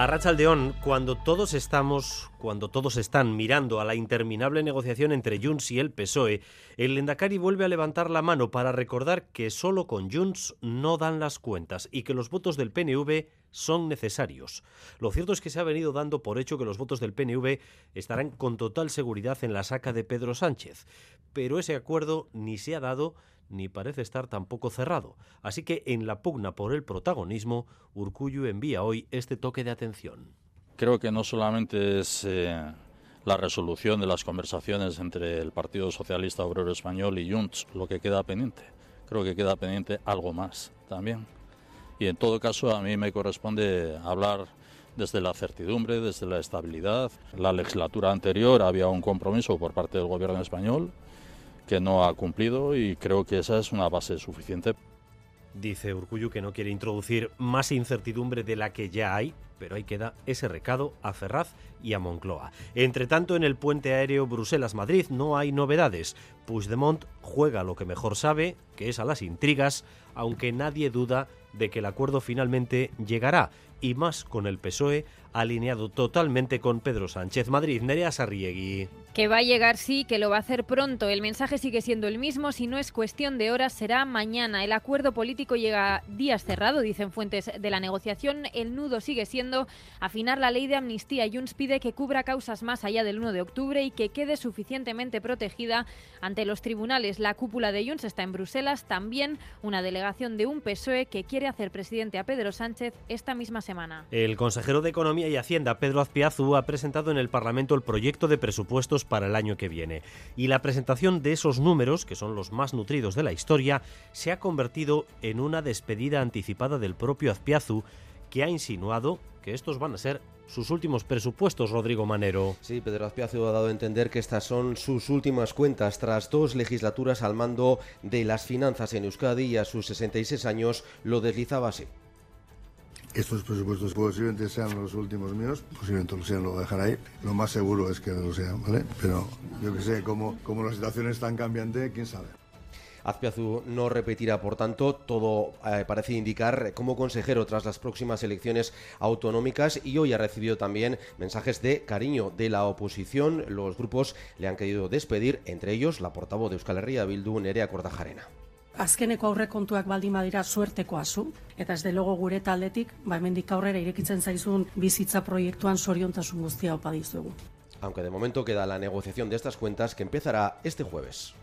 A Rachaldeón, cuando todos estamos, cuando todos están mirando a la interminable negociación entre Junts y el PSOE, el Lendakari vuelve a levantar la mano para recordar que solo con Junts no dan las cuentas y que los votos del PNV son necesarios. Lo cierto es que se ha venido dando por hecho que los votos del PNV estarán con total seguridad en la saca de Pedro Sánchez, pero ese acuerdo ni se ha dado ni parece estar tampoco cerrado. Así que en la pugna por el protagonismo, Urcuyu envía hoy este toque de atención. Creo que no solamente es eh, la resolución de las conversaciones entre el Partido Socialista Obrero Español y Junts lo que queda pendiente. Creo que queda pendiente algo más también. Y en todo caso a mí me corresponde hablar desde la certidumbre, desde la estabilidad. La legislatura anterior había un compromiso por parte del Gobierno español que no ha cumplido y creo que esa es una base suficiente. Dice Urcuyu que no quiere introducir más incertidumbre de la que ya hay, pero ahí queda ese recado a Ferraz y a Moncloa. Entre tanto, en el puente aéreo Bruselas-Madrid no hay novedades. Puigdemont juega lo que mejor sabe, que es a las intrigas, aunque nadie duda de que el acuerdo finalmente llegará, y más con el PSOE alineado totalmente con Pedro Sánchez. Madrid, Nerea Sarriegui. Que va a llegar, sí, que lo va a hacer pronto. El mensaje sigue siendo el mismo. Si no es cuestión de horas, será mañana. El acuerdo político llega días cerrado, dicen fuentes de la negociación. El nudo sigue siendo afinar la ley de amnistía. Junts pide que cubra causas más allá del 1 de octubre y que quede suficientemente protegida ante los tribunales. La cúpula de Junts está en Bruselas. También una delegación de un PSOE que quiere hacer presidente a Pedro Sánchez esta misma semana. El consejero de Economía y Hacienda, Pedro Azpiazu, ha presentado en el Parlamento el proyecto de presupuestos para el año que viene. Y la presentación de esos números, que son los más nutridos de la historia, se ha convertido en una despedida anticipada del propio Azpiazu, que ha insinuado que estos van a ser sus últimos presupuestos, Rodrigo Manero. Sí, Pedro Azpiazu ha dado a entender que estas son sus últimas cuentas tras dos legislaturas al mando de las finanzas en Euskadi y a sus 66 años lo deslizaba así. Estos presupuestos posiblemente sean los últimos míos, posiblemente lo sean, lo voy a dejar ahí. Lo más seguro es que lo sean, ¿vale? Pero yo que sé, como, como la situación es tan cambiante, quién sabe. Azpiazu no repetirá, por tanto, todo eh, parece indicar como consejero tras las próximas elecciones autonómicas y hoy ha recibido también mensajes de cariño de la oposición. Los grupos le han querido despedir, entre ellos la portavoz de Euskal Herria Bildu, Nerea Cortajarena. Azkeneko aurrekontuak baldin badira suertekoa zu, eta ez de logo gure taldetik, ba hemendik aurrera irekitzen zaizun bizitza proiektuan soriontasun guztia opa dizuegu. Aunque de momento queda la negociación de estas cuentas que empezará este jueves.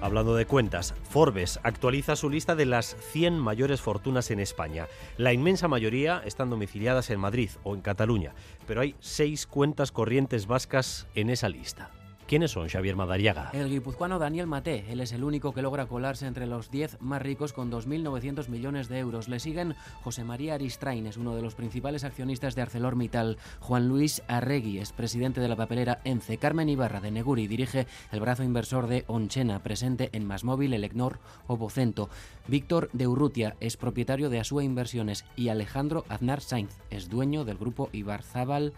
Hablando de cuentas, Forbes actualiza su lista de las 100 mayores fortunas en España. La inmensa mayoría están domiciliadas en Madrid o en Cataluña, pero hay seis cuentas corrientes vascas en esa lista. ¿Quiénes son, Xavier Madariaga? El guipuzcoano Daniel Maté. Él es el único que logra colarse entre los 10 más ricos con 2.900 millones de euros. Le siguen José María Aristrain, es uno de los principales accionistas de ArcelorMittal. Juan Luis Arregui, es presidente de la papelera ENCE. Carmen Ibarra, de Neguri, dirige el brazo inversor de Onchena, presente en Masmóvil, Elecnor o Vocento. Víctor de Urrutia es propietario de Asúa Inversiones. Y Alejandro Aznar Sainz es dueño del grupo Ibarzábal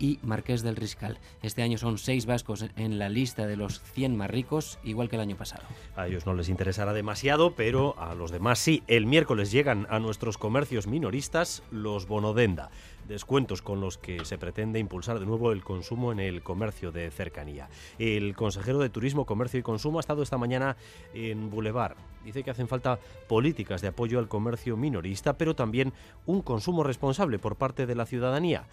y Marqués del Riscal. Este año son seis vascos en la lista de los 100 más ricos, igual que el año pasado. A ellos no les interesará demasiado, pero a los demás sí. El miércoles llegan a nuestros comercios minoristas los bonodenda, descuentos con los que se pretende impulsar de nuevo el consumo en el comercio de cercanía. El consejero de Turismo, Comercio y Consumo ha estado esta mañana en Boulevard. Dice que hacen falta políticas de apoyo al comercio minorista, pero también un consumo responsable por parte de la ciudadanía.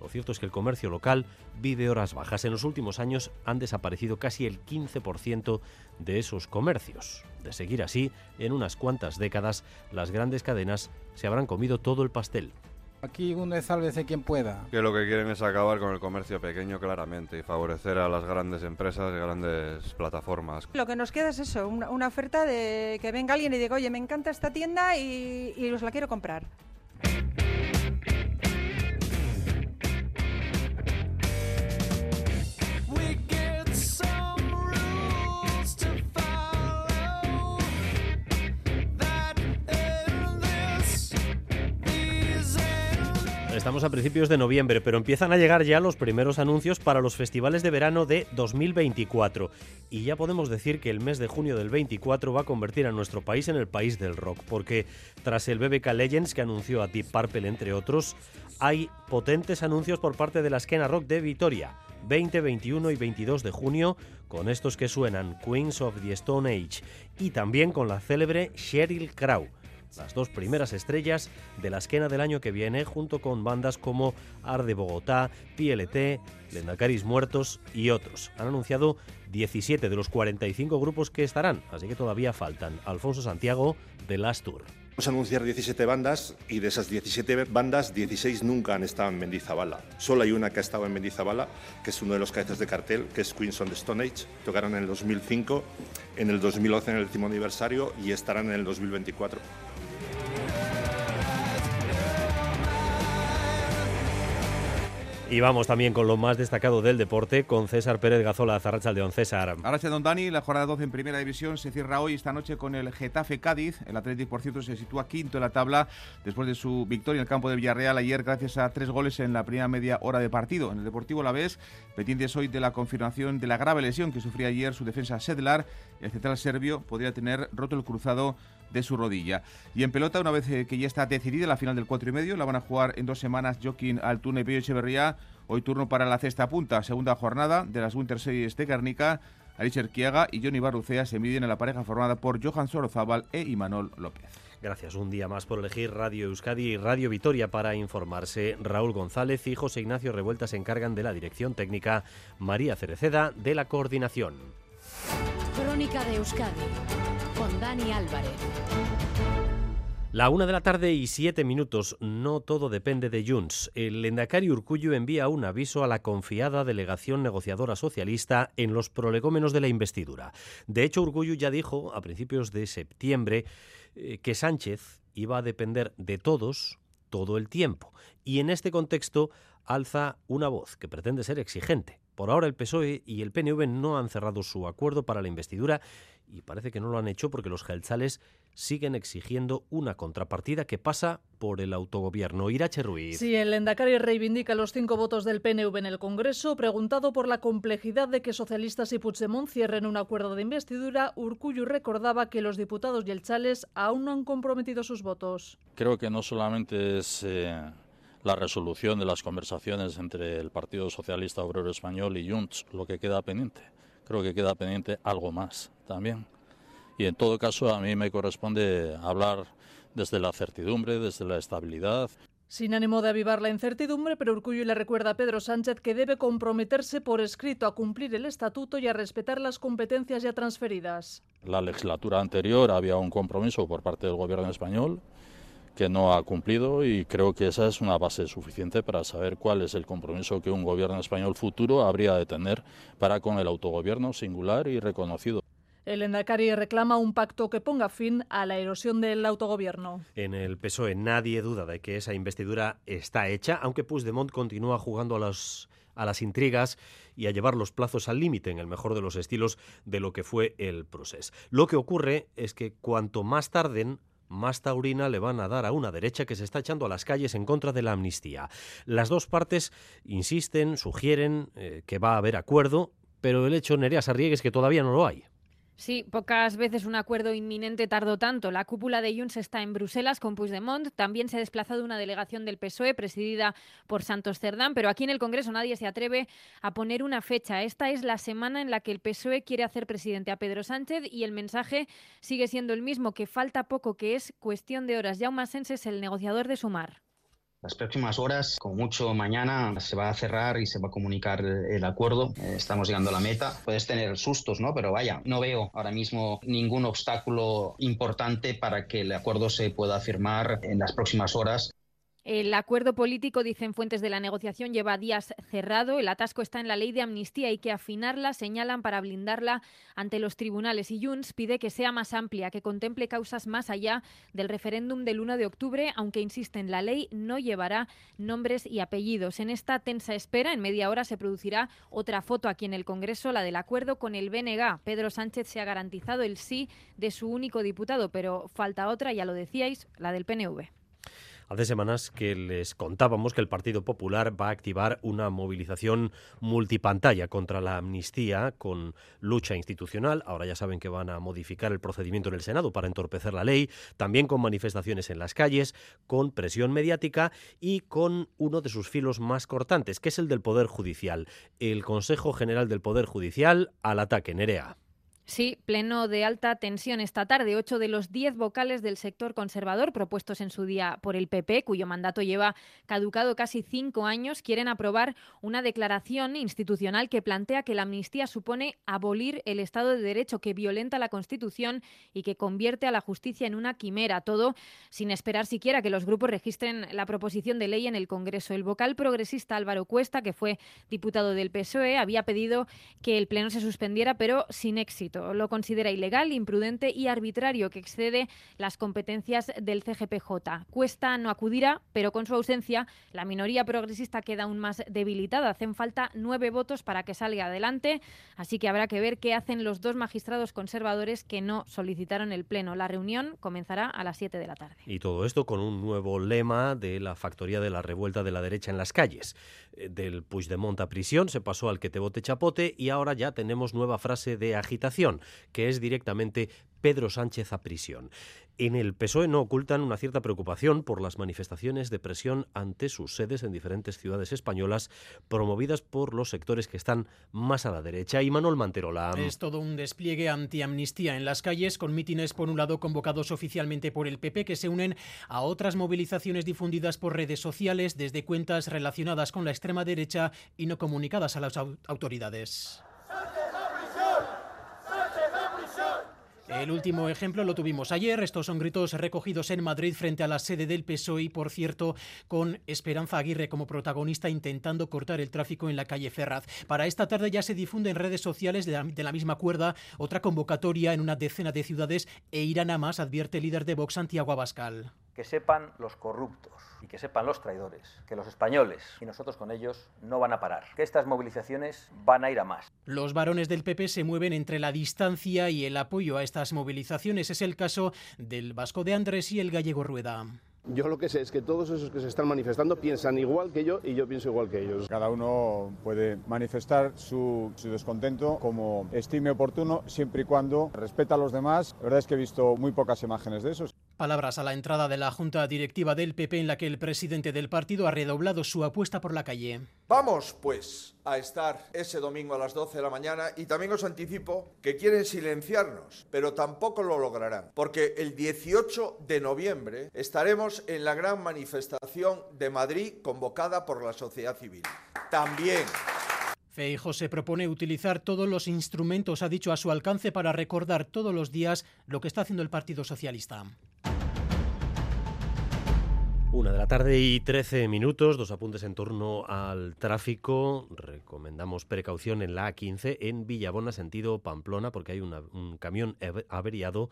Lo cierto es que el comercio local vive horas bajas. En los últimos años han desaparecido casi el 15% de esos comercios. De seguir así, en unas cuantas décadas, las grandes cadenas se habrán comido todo el pastel. Aquí uno es sálvese quien pueda. Que lo que quieren es acabar con el comercio pequeño claramente y favorecer a las grandes empresas y grandes plataformas. Lo que nos queda es eso, una, una oferta de que venga alguien y diga, oye, me encanta esta tienda y, y os la quiero comprar. Estamos a principios de noviembre, pero empiezan a llegar ya los primeros anuncios para los festivales de verano de 2024. Y ya podemos decir que el mes de junio del 24 va a convertir a nuestro país en el país del rock, porque tras el BBK Legends que anunció a Deep Purple, entre otros, hay potentes anuncios por parte de la esquena rock de Vitoria. 20, 21 y 22 de junio, con estos que suenan Queens of the Stone Age y también con la célebre Sheryl Crow las dos primeras estrellas de la esquena del año que viene, junto con bandas como Arde Bogotá, PLT, Lendacaris Muertos y otros. Han anunciado 17 de los 45 grupos que estarán, así que todavía faltan. Alfonso Santiago, de Last Tour. Vamos a anunciar 17 bandas y de esas 17 bandas, 16 nunca han estado en Mendizabala. Solo hay una que ha estado en Mendizabala, que es uno de los cabezas de cartel, que es Queens on the Stone Age. Tocaron en el 2005, en el 2011 en el décimo aniversario y estarán en el 2024. Y vamos también con lo más destacado del deporte, con César Pérez Gazola, Don César. Gracias, don Dani. La jornada 12 en Primera División se cierra hoy, esta noche, con el Getafe Cádiz. El Atlético, por cierto, se sitúa quinto en la tabla después de su victoria en el campo de Villarreal ayer, gracias a tres goles en la primera media hora de partido. En el Deportivo La Vez, pendientes hoy de la confirmación de la grave lesión que sufría ayer su defensa Sedlar. El central serbio podría tener roto el cruzado de su rodilla. Y en pelota, una vez eh, que ya está decidida la final del 4 y medio, la van a jugar en dos semanas Joaquín Altuna y Echeverría. Hoy turno para la cesta punta, segunda jornada de las Winter Series de Guernica. Alicia Kiaga y Johnny Barrucea se miden en la pareja formada por Johan Sorozábal e Imanol López. Gracias un día más por elegir Radio Euskadi y Radio Vitoria para informarse. Raúl González y José Ignacio Revuelta se encargan de la dirección técnica, María Cereceda de la coordinación. Crónica de Euskadi con Dani Álvarez. La una de la tarde y siete minutos. No todo depende de Junts. El Lendakari Urcuyo envía un aviso a la confiada delegación negociadora socialista en los prolegómenos de la investidura. De hecho, Urcuyo ya dijo a principios de septiembre eh, que Sánchez iba a depender de todos todo el tiempo. Y en este contexto alza una voz que pretende ser exigente. Por ahora el PSOE y el PNV no han cerrado su acuerdo para la investidura y parece que no lo han hecho porque los gelzales siguen exigiendo una contrapartida que pasa por el autogobierno. Irache Ruiz. Sí, el Endacari reivindica los cinco votos del PNV en el Congreso. Preguntado por la complejidad de que socialistas y Puigdemont cierren un acuerdo de investidura, Urcuyu recordaba que los diputados y el Chales aún no han comprometido sus votos. Creo que no solamente es... Eh, la resolución de las conversaciones entre el Partido Socialista Obrero Español y Junts, lo que queda pendiente. Creo que queda pendiente algo más también. Y en todo caso a mí me corresponde hablar desde la certidumbre, desde la estabilidad. Sin ánimo de avivar la incertidumbre, pero Urcullo le recuerda a Pedro Sánchez que debe comprometerse por escrito a cumplir el estatuto y a respetar las competencias ya transferidas. La legislatura anterior había un compromiso por parte del gobierno español que no ha cumplido y creo que esa es una base suficiente para saber cuál es el compromiso que un gobierno español futuro habría de tener para con el autogobierno singular y reconocido. El Endacari reclama un pacto que ponga fin a la erosión del autogobierno. En el PSOE nadie duda de que esa investidura está hecha, aunque Puigdemont continúa jugando a las a las intrigas y a llevar los plazos al límite, en el mejor de los estilos, de lo que fue el proceso. Lo que ocurre es que cuanto más tarden, más taurina le van a dar a una derecha que se está echando a las calles en contra de la amnistía. Las dos partes insisten, sugieren eh, que va a haber acuerdo, pero el hecho, Nerea Sarrieg, es que todavía no lo hay. Sí, pocas veces un acuerdo inminente tardó tanto. La cúpula de Junts está en Bruselas con Puigdemont. También se ha desplazado una delegación del PSOE presidida por Santos Cerdán, pero aquí en el Congreso nadie se atreve a poner una fecha. Esta es la semana en la que el PSOE quiere hacer presidente a Pedro Sánchez y el mensaje sigue siendo el mismo, que falta poco, que es cuestión de horas. Jaume Sense es el negociador de Sumar las próximas horas, como mucho mañana, se va a cerrar y se va a comunicar el acuerdo. Eh, estamos llegando a la meta. Puedes tener sustos, ¿no? Pero vaya, no veo ahora mismo ningún obstáculo importante para que el acuerdo se pueda firmar en las próximas horas. El acuerdo político, dicen fuentes de la negociación, lleva días cerrado. El atasco está en la ley de amnistía. Hay que afinarla, señalan, para blindarla ante los tribunales. Y Junts pide que sea más amplia, que contemple causas más allá del referéndum del 1 de octubre, aunque insisten, la ley no llevará nombres y apellidos. En esta tensa espera, en media hora se producirá otra foto aquí en el Congreso, la del acuerdo con el BNG. Pedro Sánchez se ha garantizado el sí de su único diputado, pero falta otra, ya lo decíais, la del PNV. Hace semanas que les contábamos que el Partido Popular va a activar una movilización multipantalla contra la amnistía con lucha institucional. Ahora ya saben que van a modificar el procedimiento en el Senado para entorpecer la ley, también con manifestaciones en las calles, con presión mediática y con uno de sus filos más cortantes, que es el del Poder Judicial. El Consejo General del Poder Judicial al ataque, Nerea. Sí, pleno de alta tensión esta tarde. Ocho de los diez vocales del sector conservador propuestos en su día por el PP, cuyo mandato lleva caducado casi cinco años, quieren aprobar una declaración institucional que plantea que la amnistía supone abolir el Estado de Derecho que violenta la Constitución y que convierte a la justicia en una quimera. Todo sin esperar siquiera que los grupos registren la proposición de ley en el Congreso. El vocal progresista Álvaro Cuesta, que fue diputado del PSOE, había pedido que el pleno se suspendiera, pero sin éxito. Lo considera ilegal, imprudente y arbitrario que excede las competencias del CGPJ. Cuesta no acudirá, pero con su ausencia la minoría progresista queda aún más debilitada. Hacen falta nueve votos para que salga adelante, así que habrá que ver qué hacen los dos magistrados conservadores que no solicitaron el pleno. La reunión comenzará a las 7 de la tarde. Y todo esto con un nuevo lema de la factoría de la revuelta de la derecha en las calles. Eh, del Puigdemont a prisión se pasó al que te bote chapote y ahora ya tenemos nueva frase de agitación que es directamente Pedro Sánchez a prisión. En el PSOE no ocultan una cierta preocupación por las manifestaciones de presión ante sus sedes en diferentes ciudades españolas promovidas por los sectores que están más a la derecha. Y Manuel Manterola. Es todo un despliegue antiamnistía en las calles con mítines por un lado convocados oficialmente por el PP que se unen a otras movilizaciones difundidas por redes sociales desde cuentas relacionadas con la extrema derecha y no comunicadas a las autoridades. El último ejemplo lo tuvimos ayer. Estos son gritos recogidos en Madrid frente a la sede del PSOE por cierto, con Esperanza Aguirre como protagonista intentando cortar el tráfico en la calle Ferraz. Para esta tarde ya se difunde en redes sociales de la, misma cuerda otra convocatoria en una decena de ciudades e irán a más, advierte el líder de Vox, Santiago Abascal. Que sepan los corruptos y que sepan los traidores que los españoles y nosotros con ellos no van a parar, que estas movilizaciones van a ir a más. Los varones del PP se mueven entre la distancia y el apoyo a estas movilizaciones. Es el caso del Vasco de Andrés y el gallego Rueda. Yo lo que sé es que todos esos que se están manifestando piensan igual que yo y yo pienso igual que ellos. Cada uno puede manifestar su, su descontento como estime oportuno, siempre y cuando respeta a los demás. La verdad es que he visto muy pocas imágenes de eso. Palabras a la entrada de la Junta Directiva del PP en la que el presidente del partido ha redoblado su apuesta por la calle. Vamos, pues, a estar ese domingo a las 12 de la mañana y también os anticipo que quieren silenciarnos, pero tampoco lo lograrán, porque el 18 de noviembre estaremos en la gran manifestación de Madrid convocada por la sociedad civil. También Feijo se propone utilizar todos los instrumentos, ha dicho, a su alcance para recordar todos los días lo que está haciendo el Partido Socialista. Una de la tarde y 13 minutos, dos apuntes en torno al tráfico. Recomendamos precaución en la A15 en Villabona, sentido Pamplona, porque hay un camión averiado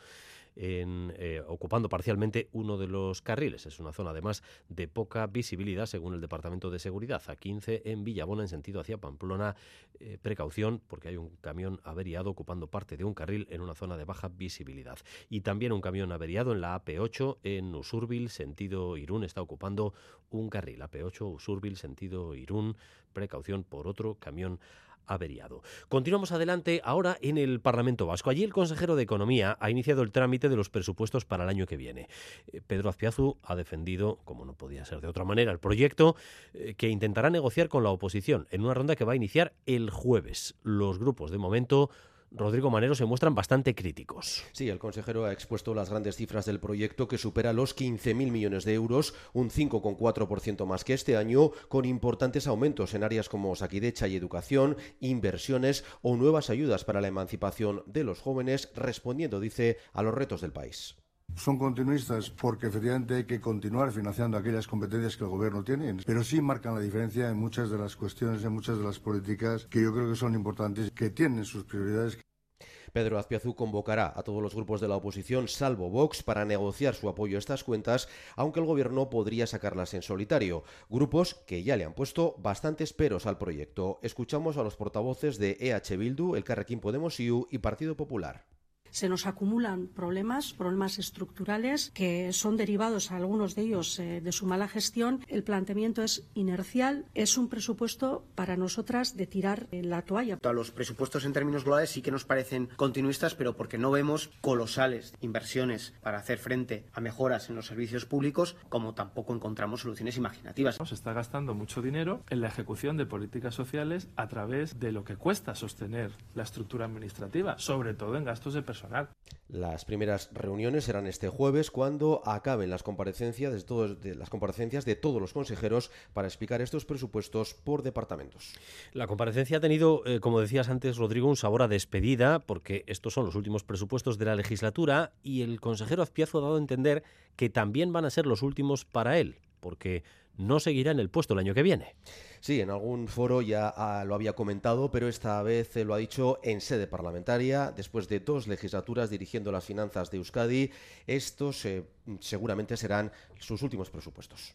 en, eh, ocupando parcialmente uno de los carriles. Es una zona además de poca visibilidad según el Departamento de Seguridad. A 15 en Villabona en sentido hacia Pamplona. Eh, precaución porque hay un camión averiado ocupando parte de un carril en una zona de baja visibilidad. Y también un camión averiado en la AP8 en Usurbil sentido Irún está ocupando un carril. AP8 Usurbil sentido Irún. Precaución por otro camión averiado. Continuamos adelante ahora en el Parlamento Vasco. Allí el consejero de Economía ha iniciado el trámite de los presupuestos para el año que viene. Eh, Pedro Azpiazu ha defendido, como no podía ser de otra manera, el proyecto eh, que intentará negociar con la oposición en una ronda que va a iniciar el jueves. Los grupos de momento Rodrigo Manero se muestran bastante críticos. Sí, el consejero ha expuesto las grandes cifras del proyecto que supera los 15.000 millones de euros, un 5,4% más que este año, con importantes aumentos en áreas como saquidecha y educación, inversiones o nuevas ayudas para la emancipación de los jóvenes, respondiendo, dice, a los retos del país son continuistas porque efectivamente hay que continuar financiando aquellas competencias que el gobierno tiene, pero sí marcan la diferencia en muchas de las cuestiones, en muchas de las políticas que yo creo que son importantes, que tienen sus prioridades. Pedro Azpiazu convocará a todos los grupos de la oposición, salvo Vox, para negociar su apoyo a estas cuentas, aunque el gobierno podría sacarlas en solitario. Grupos que ya le han puesto bastantes peros al proyecto. Escuchamos a los portavoces de EH Bildu, el Carrequín Podemos IU y Partido Popular. Se nos acumulan problemas, problemas estructurales que son derivados, algunos de ellos, eh, de su mala gestión. El planteamiento es inercial, es un presupuesto para nosotras de tirar la toalla. A los presupuestos en términos globales sí que nos parecen continuistas, pero porque no vemos colosales inversiones para hacer frente a mejoras en los servicios públicos, como tampoco encontramos soluciones imaginativas. Se está gastando mucho dinero en la ejecución de políticas sociales a través de lo que cuesta sostener la estructura administrativa, sobre todo en gastos de personal. Las primeras reuniones serán este jueves cuando acaben las comparecencias de todos, de las comparecencias de todos los consejeros para explicar estos presupuestos por departamentos. La comparecencia ha tenido, eh, como decías antes, Rodrigo, un sabor a despedida porque estos son los últimos presupuestos de la legislatura y el consejero Azpiazu ha dado a entender que también van a ser los últimos para él, porque no seguirá en el puesto el año que viene. Sí, en algún foro ya ah, lo había comentado, pero esta vez lo ha dicho en sede parlamentaria, después de dos legislaturas dirigiendo las finanzas de Euskadi. Estos eh, seguramente serán sus últimos presupuestos.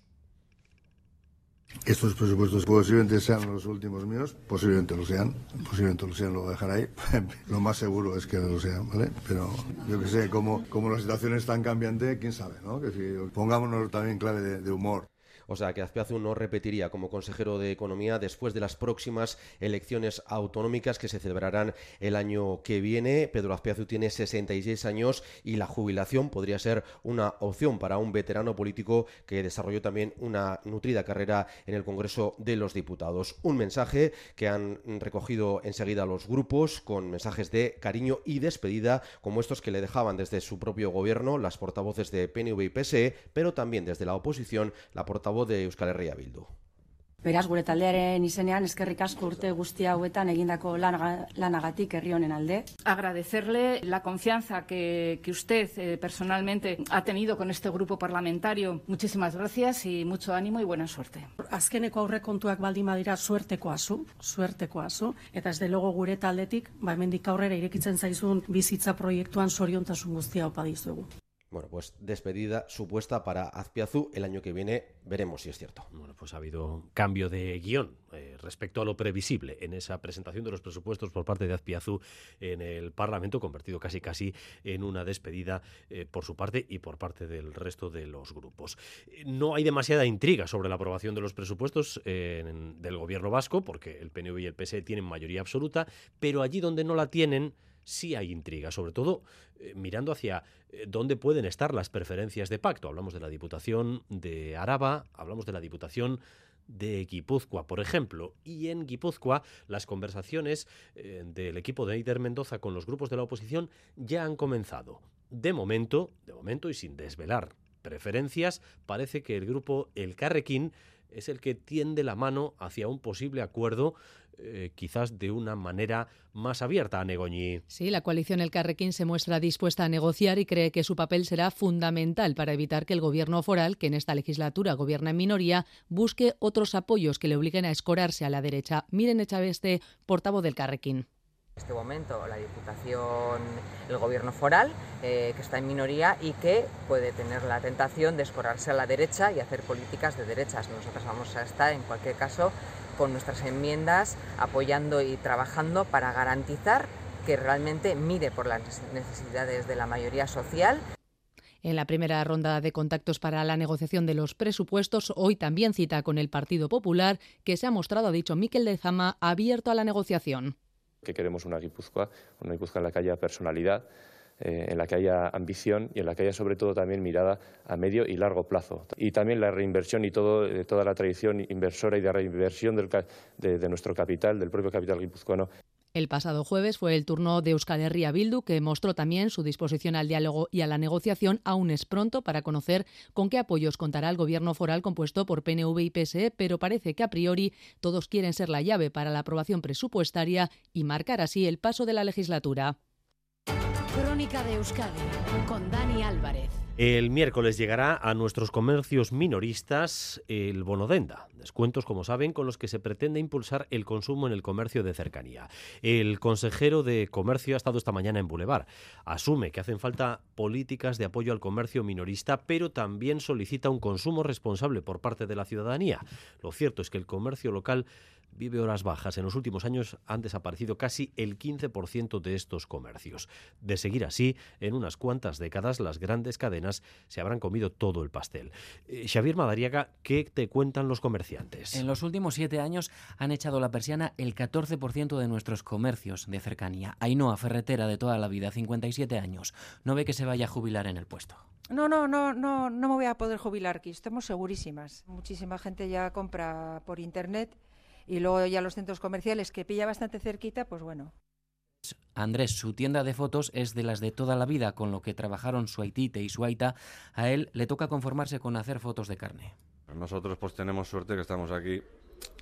Estos presupuestos posiblemente sean los últimos míos, posiblemente lo sean, posiblemente lo sean, lo voy a dejar ahí. lo más seguro es que lo sean, ¿vale? Pero yo que sé, como, como la situación es tan cambiante, quién sabe, ¿no? Que si pongámonos también clave de humor. O sea que Azpiazu no repetiría como consejero de Economía después de las próximas elecciones autonómicas que se celebrarán el año que viene. Pedro Azpiazu tiene 66 años y la jubilación podría ser una opción para un veterano político que desarrolló también una nutrida carrera en el Congreso de los Diputados. Un mensaje que han recogido enseguida los grupos con mensajes de cariño y despedida como estos que le dejaban desde su propio gobierno las portavoces de PNV y PSE, pero también desde la oposición la portavoz de Euskal Herria Bildu. Beraz, gure taldearen izenean eskerrik asko urte guzti hauetan egindako lanagatik herri honen alde. Agradecerle la confianza que, que usted eh, personalmente ha tenido con este grupo parlamentario. Muchísimas gracias y mucho ánimo y buena suerte. Azkeneko aurrekontuak baldin badira suertekoa zu, suertekoa zu, eta ez de logo gure taldetik, ba hemendik aurrera irekitzen zaizun bizitza proiektuan soriontasun guztia opa dizugu. Bueno, pues despedida supuesta para Azpiazu el año que viene. Veremos si es cierto. Bueno, pues ha habido cambio de guion eh, respecto a lo previsible en esa presentación de los presupuestos por parte de Azpiazu en el Parlamento, convertido casi casi en una despedida eh, por su parte y por parte del resto de los grupos. No hay demasiada intriga sobre la aprobación de los presupuestos eh, del gobierno vasco, porque el PNV y el PSE tienen mayoría absoluta, pero allí donde no la tienen sí hay intriga, sobre todo eh, mirando hacia eh, dónde pueden estar las preferencias de pacto. Hablamos de la Diputación de Araba, hablamos de la Diputación de Guipúzcoa, por ejemplo. Y en Guipúzcoa las conversaciones eh, del equipo de Eider Mendoza con los grupos de la oposición ya han comenzado. De momento, de momento y sin desvelar preferencias, parece que el grupo El Carrequín es el que tiende la mano hacia un posible acuerdo, eh, quizás de una manera más abierta a Negoñi. Sí, la coalición El Carrequín se muestra dispuesta a negociar y cree que su papel será fundamental para evitar que el gobierno foral, que en esta legislatura gobierna en minoría, busque otros apoyos que le obliguen a escorarse a la derecha. Miren Echaveste, portavoz del Carrequín. En este momento la Diputación, el Gobierno foral, eh, que está en minoría y que puede tener la tentación de escorarse a la derecha y hacer políticas de derechas. Nosotros vamos a estar, en cualquier caso, con nuestras enmiendas apoyando y trabajando para garantizar que realmente mire por las necesidades de la mayoría social En la primera ronda de contactos para la negociación de los presupuestos, hoy también cita con el Partido Popular, que se ha mostrado, ha dicho Miquel de Zama, abierto a la negociación. que queremos una Guipúzcoa, una Guipúzcoa en la que haya personalidad, eh, en la que haya ambición y en la que haya sobre todo también mirada a medio y largo plazo. Y también la reinversión y eh, toda la tradición inversora y de reinversión de, nuestro capital, del propio capital guipuzcoano. El pasado jueves fue el turno de Euskal Herria Bildu, que mostró también su disposición al diálogo y a la negociación. Aún es pronto para conocer con qué apoyos contará el gobierno foral compuesto por PNV y PSE, pero parece que a priori todos quieren ser la llave para la aprobación presupuestaria y marcar así el paso de la legislatura. Crónica de Euskadi con Dani Álvarez. El miércoles llegará a nuestros comercios minoristas el bonodenda, descuentos, como saben, con los que se pretende impulsar el consumo en el comercio de cercanía. El consejero de Comercio ha estado esta mañana en Boulevard. Asume que hacen falta políticas de apoyo al comercio minorista, pero también solicita un consumo responsable por parte de la ciudadanía. Lo cierto es que el comercio local vive horas bajas. En los últimos años han desaparecido casi el 15% de estos comercios. De seguir así, en unas cuantas décadas las grandes cadenas se habrán comido todo el pastel. Eh, Xavier Madariaga, ¿qué te cuentan los comerciantes? En los últimos siete años han echado la persiana el 14% de nuestros comercios de cercanía. Ainhoa Ferretera de toda la vida, 57 años. No ve que se vaya a jubilar en el puesto. No, no, no, no, no me voy a poder jubilar aquí, estamos segurísimas. Muchísima gente ya compra por internet y luego ya los centros comerciales que pilla bastante cerquita, pues bueno. Andrés, su tienda de fotos es de las de toda la vida, con lo que trabajaron su Aitite y su Aita. A él le toca conformarse con hacer fotos de carne. Nosotros pues tenemos suerte que estamos aquí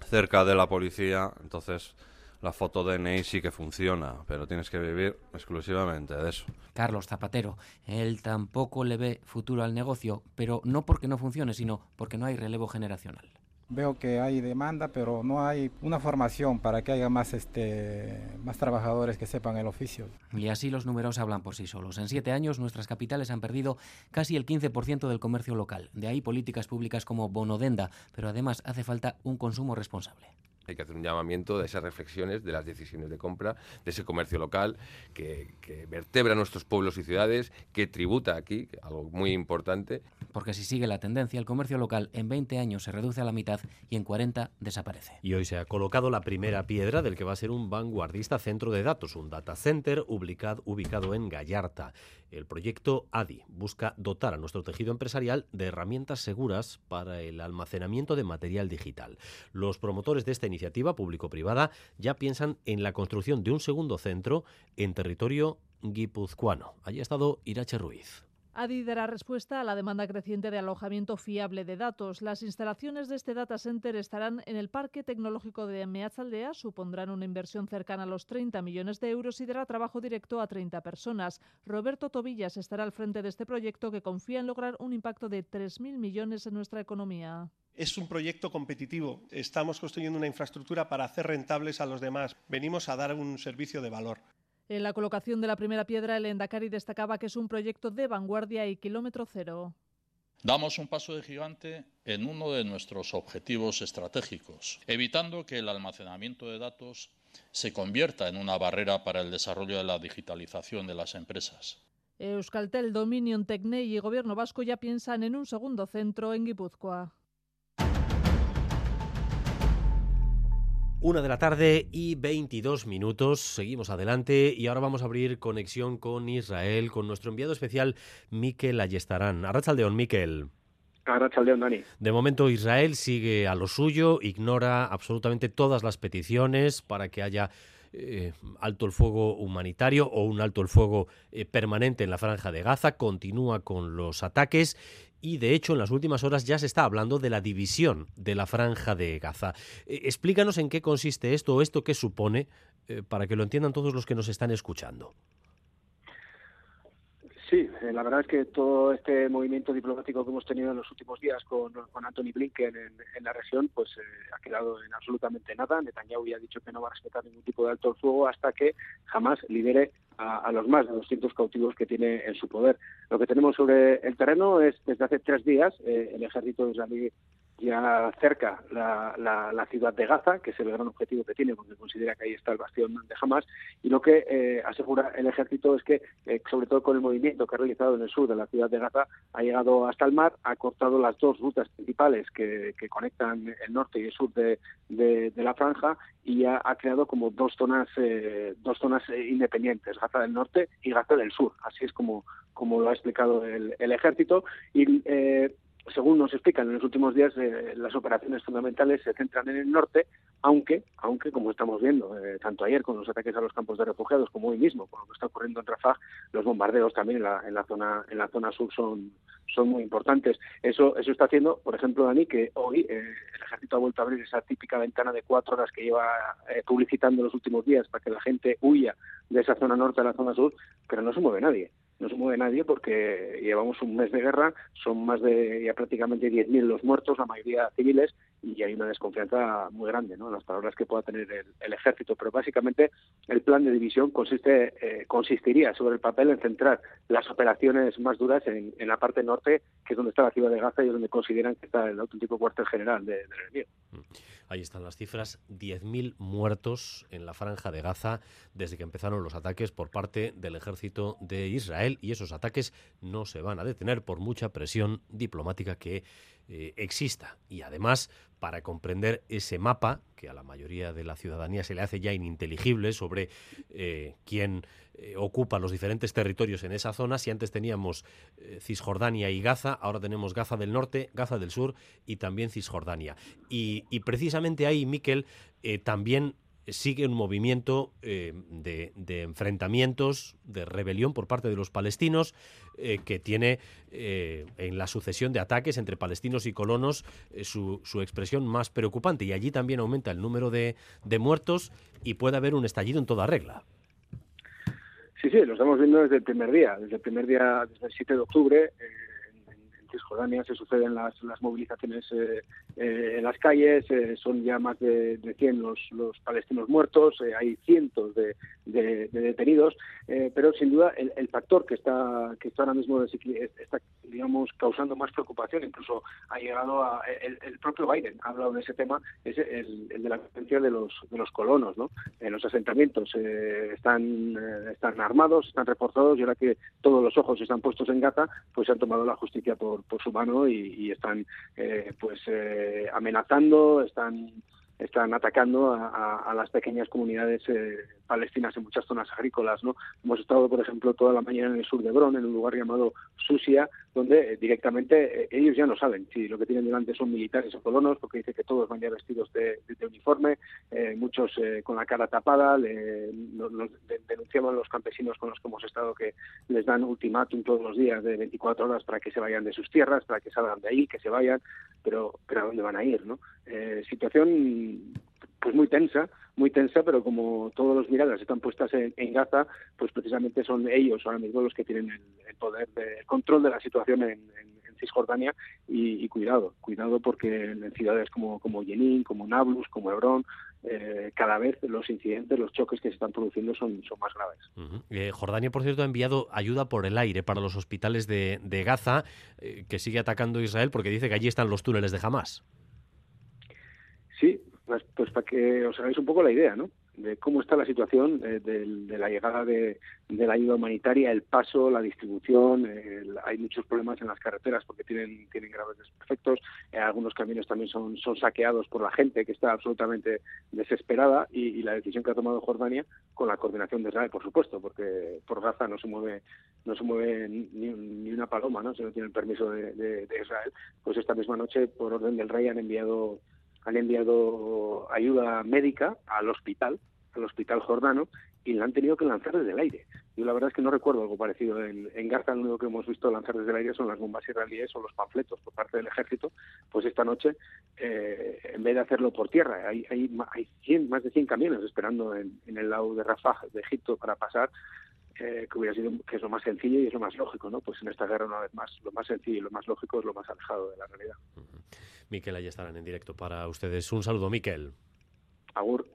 cerca de la policía, entonces la foto DNI sí que funciona, pero tienes que vivir exclusivamente de eso. Carlos Zapatero, él tampoco le ve futuro al negocio, pero no porque no funcione, sino porque no hay relevo generacional. Veo que hay demanda, pero no hay una formación para que haya más, este, más trabajadores que sepan el oficio. Y así los números hablan por sí solos. En siete años nuestras capitales han perdido casi el 15% del comercio local. De ahí políticas públicas como Bonodenda, pero además hace falta un consumo responsable. Hay que hacer un llamamiento de esas reflexiones, de las decisiones de compra, de ese comercio local que, que vertebra nuestros pueblos y ciudades, que tributa aquí, algo muy importante. Porque si sigue la tendencia, el comercio local en 20 años se reduce a la mitad y en 40 desaparece. Y hoy se ha colocado la primera piedra del que va a ser un vanguardista centro de datos, un data center ubicado, ubicado en Gallarta. El proyecto ADI busca dotar a nuestro tejido empresarial de herramientas seguras para el almacenamiento de material digital. Los promotores de esta iniciativa público-privada ya piensan en la construcción de un segundo centro en territorio guipuzcoano. Allí ha estado Irache Ruiz. ADI dará respuesta a la demanda creciente de alojamiento fiable de datos. Las instalaciones de este data center estarán en el Parque Tecnológico de Meatzaldea, supondrán una inversión cercana a los 30 millones de euros y dará trabajo directo a 30 personas. Roberto Tobillas estará al frente de este proyecto que confía en lograr un impacto de 3.000 millones en nuestra economía. Es un proyecto competitivo. Estamos construyendo una infraestructura para hacer rentables a los demás. Venimos a dar un servicio de valor. En la colocación de la primera piedra, el Endacari destacaba que es un proyecto de vanguardia y kilómetro cero. Damos un paso de gigante en uno de nuestros objetivos estratégicos, evitando que el almacenamiento de datos se convierta en una barrera para el desarrollo de la digitalización de las empresas. Euskaltel, Dominion, Tecnei y Gobierno Vasco ya piensan en un segundo centro en Guipúzcoa. Una de la tarde y 22 minutos. Seguimos adelante y ahora vamos a abrir conexión con Israel, con nuestro enviado especial Miquel Ayestarán. Arrachaldeón, Miquel. Arrachaldeón, Dani. De momento Israel sigue a lo suyo, ignora absolutamente todas las peticiones para que haya eh, alto el fuego humanitario o un alto el fuego eh, permanente en la franja de Gaza, continúa con los ataques y de hecho en las últimas horas ya se está hablando de la división de la franja de Gaza. Eh, explícanos en qué consiste esto o esto qué supone eh, para que lo entiendan todos los que nos están escuchando. Sí, eh, la verdad es que todo este movimiento diplomático que hemos tenido en los últimos días con, Anthony Blinken en, la región, pues eh, ha quedado en absolutamente nada. Netanyahu ya ha dicho que no va a respetar ningún tipo de alto el fuego hasta que jamás libere a, a, los más de 200 cautivos que tiene en su poder. Lo que tenemos sobre el terreno es, desde hace tres días, eh, el ejército israelí ya cerca la, la, la, ciudad de Gaza, que es el gran objetivo que tiene, porque considera que ahí está el bastión de Hamas, y lo que eh, asegura el ejército es que, eh, sobre todo con el movimiento que ha realizado en el sur de la ciudad de Gaza, ha llegado hasta el mar, ha cortado las dos rutas principales que, que conectan el norte y el sur de, de, de la franja y ha, ha, creado como dos zonas, eh, dos zonas independientes, Gaza del norte y Gaza del sur. Así es como, como lo ha explicado el, el ejército. Y según nos explican en los últimos días, eh, las operaciones fundamentales se centran en el norte, aunque, aunque como estamos viendo, eh, tanto ayer con los ataques a los campos de refugiados como hoy mismo con lo que está ocurriendo en Rafah, los bombardeos también en la, en la zona en la zona sur son son muy importantes. Eso eso está haciendo, por ejemplo, Dani, que hoy eh, el ejército ha vuelto a abrir esa típica ventana de cuatro horas que lleva eh, publicitando los últimos días para que la gente huya de esa zona norte a la zona sur, pero no se mueve nadie no se mueve nadie porque llevamos un mes de guerra, son más de ya prácticamente 10.000 los muertos, la mayoría civiles, y hay una desconfianza muy grande ¿no? en las palabras que pueda tener el, ejército. Pero básicamente el plan de división consiste, eh, consistiría sobre el papel en centrar las operaciones más duras en, la parte norte, que es donde está la ciudad de Gaza y es donde consideran que está el auténtico cuartel general del de enemigo. Mm. Ahí están las cifras, 10.000 muertos en la franja de Gaza desde que empezaron los ataques por parte del ejército de Israel y esos ataques no se van a detener por mucha presión diplomática que eh, exista. Y además, para comprender ese mapa, que a la mayoría de la ciudadanía se le hace ya ininteligible sobre eh, quién eh, ocupa los diferentes territorios en esa zona, si antes teníamos Cisjordania y Gaza, ahora tenemos Gaza del norte, Gaza del sur y también Cisjordania. Y, y precisamente ahí, Miquel, también sigue un movimiento eh, de, enfrentamientos, de rebelión por parte de los palestinos, eh, que tiene eh, en la sucesión de ataques entre palestinos y colonos su, expresión más preocupante. Y allí también aumenta el número de, de, muertos y puede haber un estallido en toda regla. Sí, sí, lo estamos viendo desde el primer día, desde el primer día, desde el 7 de octubre. Cisjordania se suceden las, las movilizaciones eh, eh, en las calles, eh, son ya más de, de 100 los, los palestinos muertos, hay cientos de, detenidos, pero sin duda el, factor que está que está ahora mismo está digamos causando más preocupación, incluso ha llegado a el, propio Biden ha hablado de ese tema, es el, de la presencia de los de los colonos, ¿no? En los asentamientos están están armados, están reforzados y ahora que todos los ojos están puestos en Gaza, pues se han tomado la justicia por por, su mano y, están eh, pues eh, amenazando, están están atacando a, las pequeñas comunidades eh, palestinas en muchas zonas agrícolas. ¿no? Hemos estado, por ejemplo, toda la mañana en el sur de Bron, en un lugar llamado Susia, donde eh, directamente eh, ellos ya no saben si lo que tienen delante son militares o colonos, porque dice que todos van ya vestidos de, uniforme, muchos con la cara tapada, le, denunciaban los campesinos con los que hemos estado que les dan ultimátum todos los días de 24 horas para que se vayan de sus tierras, para que salgan de ahí, que se vayan, pero, pero ¿a dónde van a ir? ¿no? Situación pues muy tensa, muy tensa, pero como todos los miradas están puestas en, Gaza, pues precisamente son ellos ahora mismo los que tienen el, poder, de, el control de la situación en, Cisjordania y, cuidado, cuidado porque en ciudades como, como Jenin, como Nablus, como Hebrón, eh, cada vez los incidentes, los choques que se están produciendo son, son más graves. Eh, Jordania, por cierto, ha enviado ayuda por el aire para los hospitales de, Gaza, eh, que sigue atacando Israel porque dice que allí están los túneles de Hamas. Sí, pues, pues para que os hagáis un poco la idea, ¿no? de cómo está la situación eh, de, la llegada de, la ayuda humanitaria, el paso, la distribución. hay muchos problemas en las carreteras porque tienen, tienen graves desperfectos. Eh, algunos caminos también son, son saqueados por la gente que está absolutamente desesperada y, la decisión que ha tomado Jordania con la coordinación de Israel, por supuesto, porque por Gaza no se mueve no se mueve ni, ni una paloma, ¿no? Si no tiene el permiso de, de Israel. Pues esta misma noche, por orden del rey, han enviado han enviado ayuda médica al hospital, al hospital jordano, y la han tenido que lanzar desde el aire. Yo la verdad es que no recuerdo algo parecido. En, en Gaza lo único que hemos visto lanzar desde el aire son las bombas israelíes o los panfletos por parte del ejército. Pues esta noche, eh, en vez de hacerlo por tierra, hay, hay, hay más de 100 camiones esperando en, el lado de Rafah, de Egipto, para pasar. Eh, que hubiera sido que es lo más sencillo y es lo más lógico, ¿no? Pues en esta guerra una vez más lo más sencillo y lo más lógico es lo más alejado de la realidad. Miquel, ahí estarán en directo para ustedes. Un saludo, Miquel. Agur.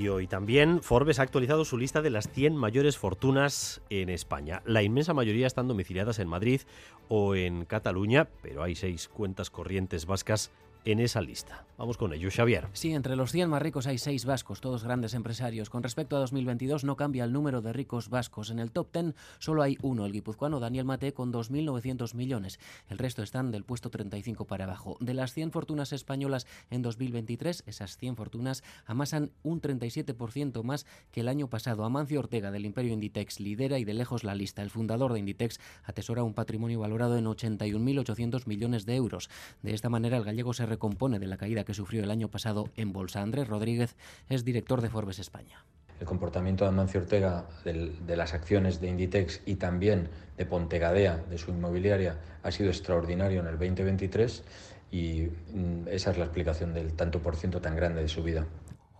Y hoy también Forbes ha actualizado su lista de las 100 mayores fortunas en España. La inmensa mayoría están domiciliadas en Madrid o en Cataluña, pero hay seis cuentas corrientes vascas en esa lista. Vamos con ello, Xavier. Sí, entre los 100 más ricos hay seis vascos, todos grandes empresarios. Con respecto a 2022 no cambia el número de ricos vascos. En el top 10 solo hay uno, el guipuzcoano Daniel Mate, con 2.900 millones. El resto están del puesto 35 para abajo. De las 100 fortunas españolas en 2023, esas 100 fortunas amasan un 37% más que el año pasado. Amancio Ortega, del Imperio Inditex, lidera y de lejos la lista. El fundador de Inditex atesora un patrimonio valorado en 81.800 millones de euros. De esta manera, el gallego se recompone de la caída que sufrió el año pasado en bolsa. Andrés Rodríguez es director de Forbes España. El comportamiento de Amancio Ortega de las acciones de Inditex y también de Pontegadea, de su inmobiliaria, ha sido extraordinario en el 2023 y mm, esa es la explicación del tanto por ciento tan grande de su vida.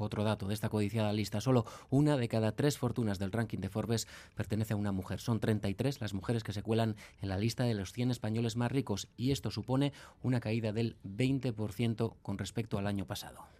Otro dato de esta codiciada lista, solo una de cada tres fortunas del ranking de Forbes pertenece a una mujer. Son 33 las mujeres que se cuelan en la lista de los 100 españoles más ricos y esto supone una caída del 20% con respecto al año pasado.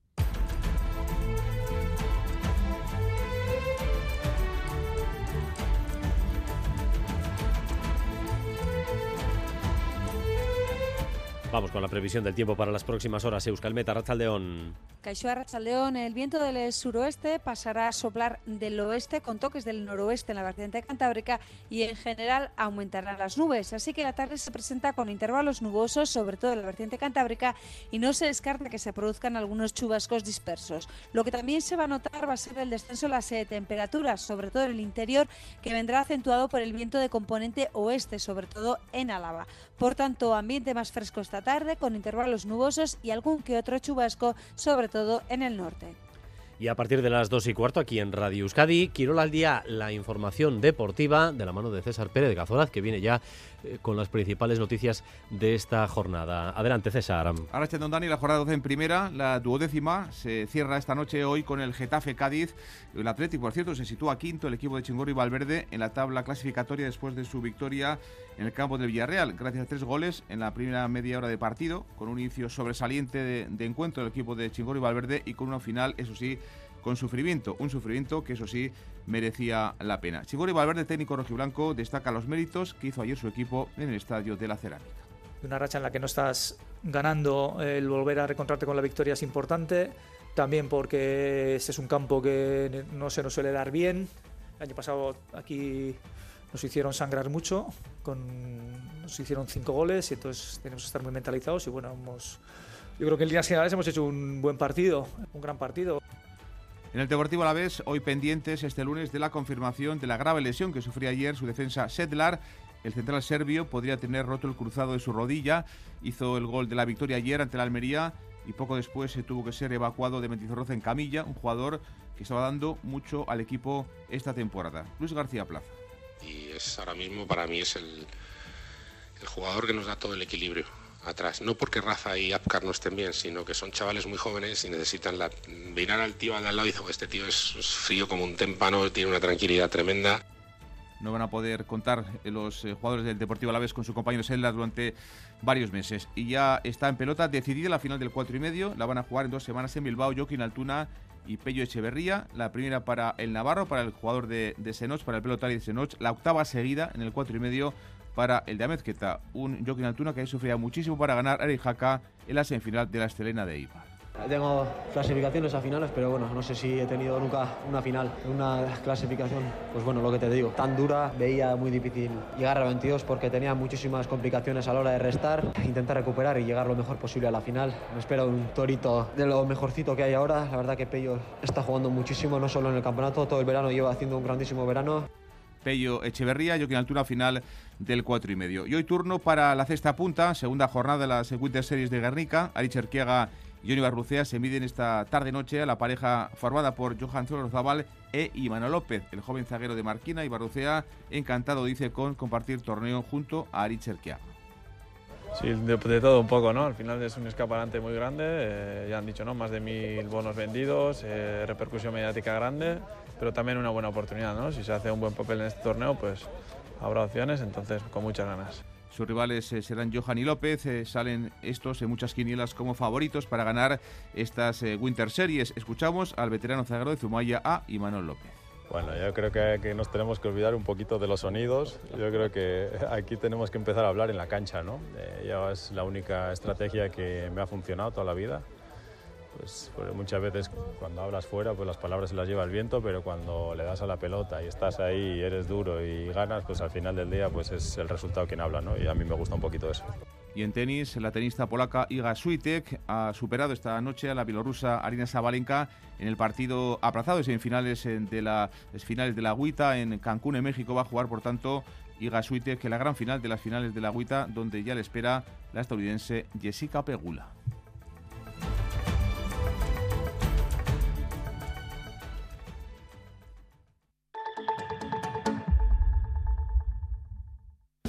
Vamos con la previsión del tiempo para las próximas horas. Euskalmeta, Rachaldeón. Caixó Rachaldeón, el viento del suroeste pasará a soplar del oeste con toques del noroeste en la vertiente cantábrica y en general aumentarán las nubes. Así que la tarde se presenta con intervalos nubosos, sobre todo en la vertiente cantábrica, y no se descarta que se produzcan algunos chubascos dispersos. Lo que también se va a notar va a ser el descenso de las eh, temperaturas, sobre todo en el interior, que vendrá acentuado por el viento de componente oeste, sobre todo en Álava. Por tanto, ambiente más fresco esta tarde, con intervalos nubosos y algún que otro chubasco, sobre todo en el norte. Y a partir de las 2 y cuarto, aquí en Radio Euskadi, Quirol al día, la información deportiva de la mano de César Pérez Gazoraz, que viene ya eh, con las principales noticias de esta jornada. Adelante, César. Ahora Don Dani, la jornada 12 en primera, la duodécima, se cierra esta noche hoy con el Getafe Cádiz. El Atlético, por cierto, se sitúa quinto, el equipo de Chingorri Valverde, en la tabla clasificatoria después de su victoria en el campo del Villarreal, gracias a tres goles en la primera media hora de partido, con un inicio sobresaliente de, encuentro del equipo de Chingorri Valverde y con una final, eso sí, con sufrimiento, un sufrimiento que eso sí merecía la pena. Chigori Valverde, técnico rojiblanco, destaca los méritos que hizo ayer su equipo en el estadio de la Cerámica. Una racha en la que no estás ganando, el volver a reencontrarte con la victoria es importante, también porque este es un campo que no se nos suele dar bien. El año pasado aquí nos hicieron sangrar mucho, con, nos hicieron cinco goles y entonces tenemos que estar muy mentalizados y bueno, hemos, yo creo que en líneas generales hemos hecho un buen partido, un gran partido. En el Deportivo Alavés, hoy pendientes este lunes de la confirmación de la grave lesión que sufría ayer su defensa Sedlar. El central serbio podría tener roto el cruzado de su rodilla. Hizo el gol de la victoria ayer ante la Almería y poco después se tuvo que ser evacuado de Mentizorroza en camilla, un jugador que estaba dando mucho al equipo esta temporada. Luis García Plaza. Y es ahora mismo para mí es el jugador que nos da todo el equilibrio atrás. No porque Rafa y Apcar no estén bien, sino que son chavales muy jóvenes y necesitan la... mirar al tío al lado y dijo, este tío es, frío como un témpano, tiene una tranquilidad tremenda. No van a poder contar los eh, jugadores del Deportivo Alavés con su compañero Selda durante varios meses. Y ya está en pelota decidida la final del 4 y medio. La van a jugar en dos semanas en Bilbao, Joaquín Altuna y Pello Echeverría. La primera para el Navarro, para el jugador de, de para el pelotari de Senoch. La octava seguida en el 4 y medio para el de Amezqueta, un Joaquín Altuna que sufría muchísimo para ganar a Jaca en la semifinal de la Estelena de Ibar. Tengo clasificaciones a finales, pero bueno, no sé si he tenido nunca una final, una clasificación, pues bueno, lo que te digo, tan dura, veía muy difícil llegar a 22 porque tenía muchísimas complicaciones a la hora de restar, intentar recuperar y llegar lo mejor posible a la final. Me espero un torito de lo mejorcito que hay ahora, la verdad que Pello está jugando muchísimo, no solo en el campeonato, todo el verano lleva haciendo un grandísimo verano. Pello Echeverría, Joaquín Altura final del 4 y medio. Y hoy turno para la cesta punta, segunda jornada de las Winter Series de Guernica. Ari Cherquiaga y Johnny Barrucea se miden esta tarde-noche a la pareja formada por Johan Zabal e Imanol López, el joven zaguero de Marquina y Barrucea, encantado, dice, con compartir torneo junto a Ari Cherquiaga. Sí, de, todo un poco, ¿no? Al final es un escaparate muy grande, eh, ya han dicho, ¿no? Más de mil bonos vendidos, eh, repercusión mediática grande, pero también una buena oportunidad, ¿no? Si se hace un buen papel en este torneo, pues habrá opciones, entonces con muchas ganas. Sus rivales eh, serán Johan y López, salen estos en muchas quinielas como favoritos para ganar estas eh, Winter Series. Escuchamos al veterano zaguero de Zumaya A, Imanol López. Bueno, yo creo que, que, nos tenemos que olvidar un poquito de los sonidos. Yo creo que aquí tenemos que empezar a hablar en la cancha, ¿no? Eh, ya es la única estrategia que me ha funcionado toda la vida. Pues, pues, muchas veces cuando hablas fuera, pues las palabras se las lleva el viento, pero cuando le das a la pelota y estás ahí y eres duro y ganas, pues al final del día pues es el resultado quien habla, ¿no? Y a mí me gusta un poquito eso. Y en tenis, la tenista polaca Iga Swiatek ha superado esta noche a la bielorrusa Arina Sabalenka en el partido aplazado de semifinales de las finales de la Agüita en Cancún, en México. Va a jugar, por tanto, Iga Swiatek, que la gran final de las finales de la Agüita, donde ya le espera la estadounidense Jessica Pegula.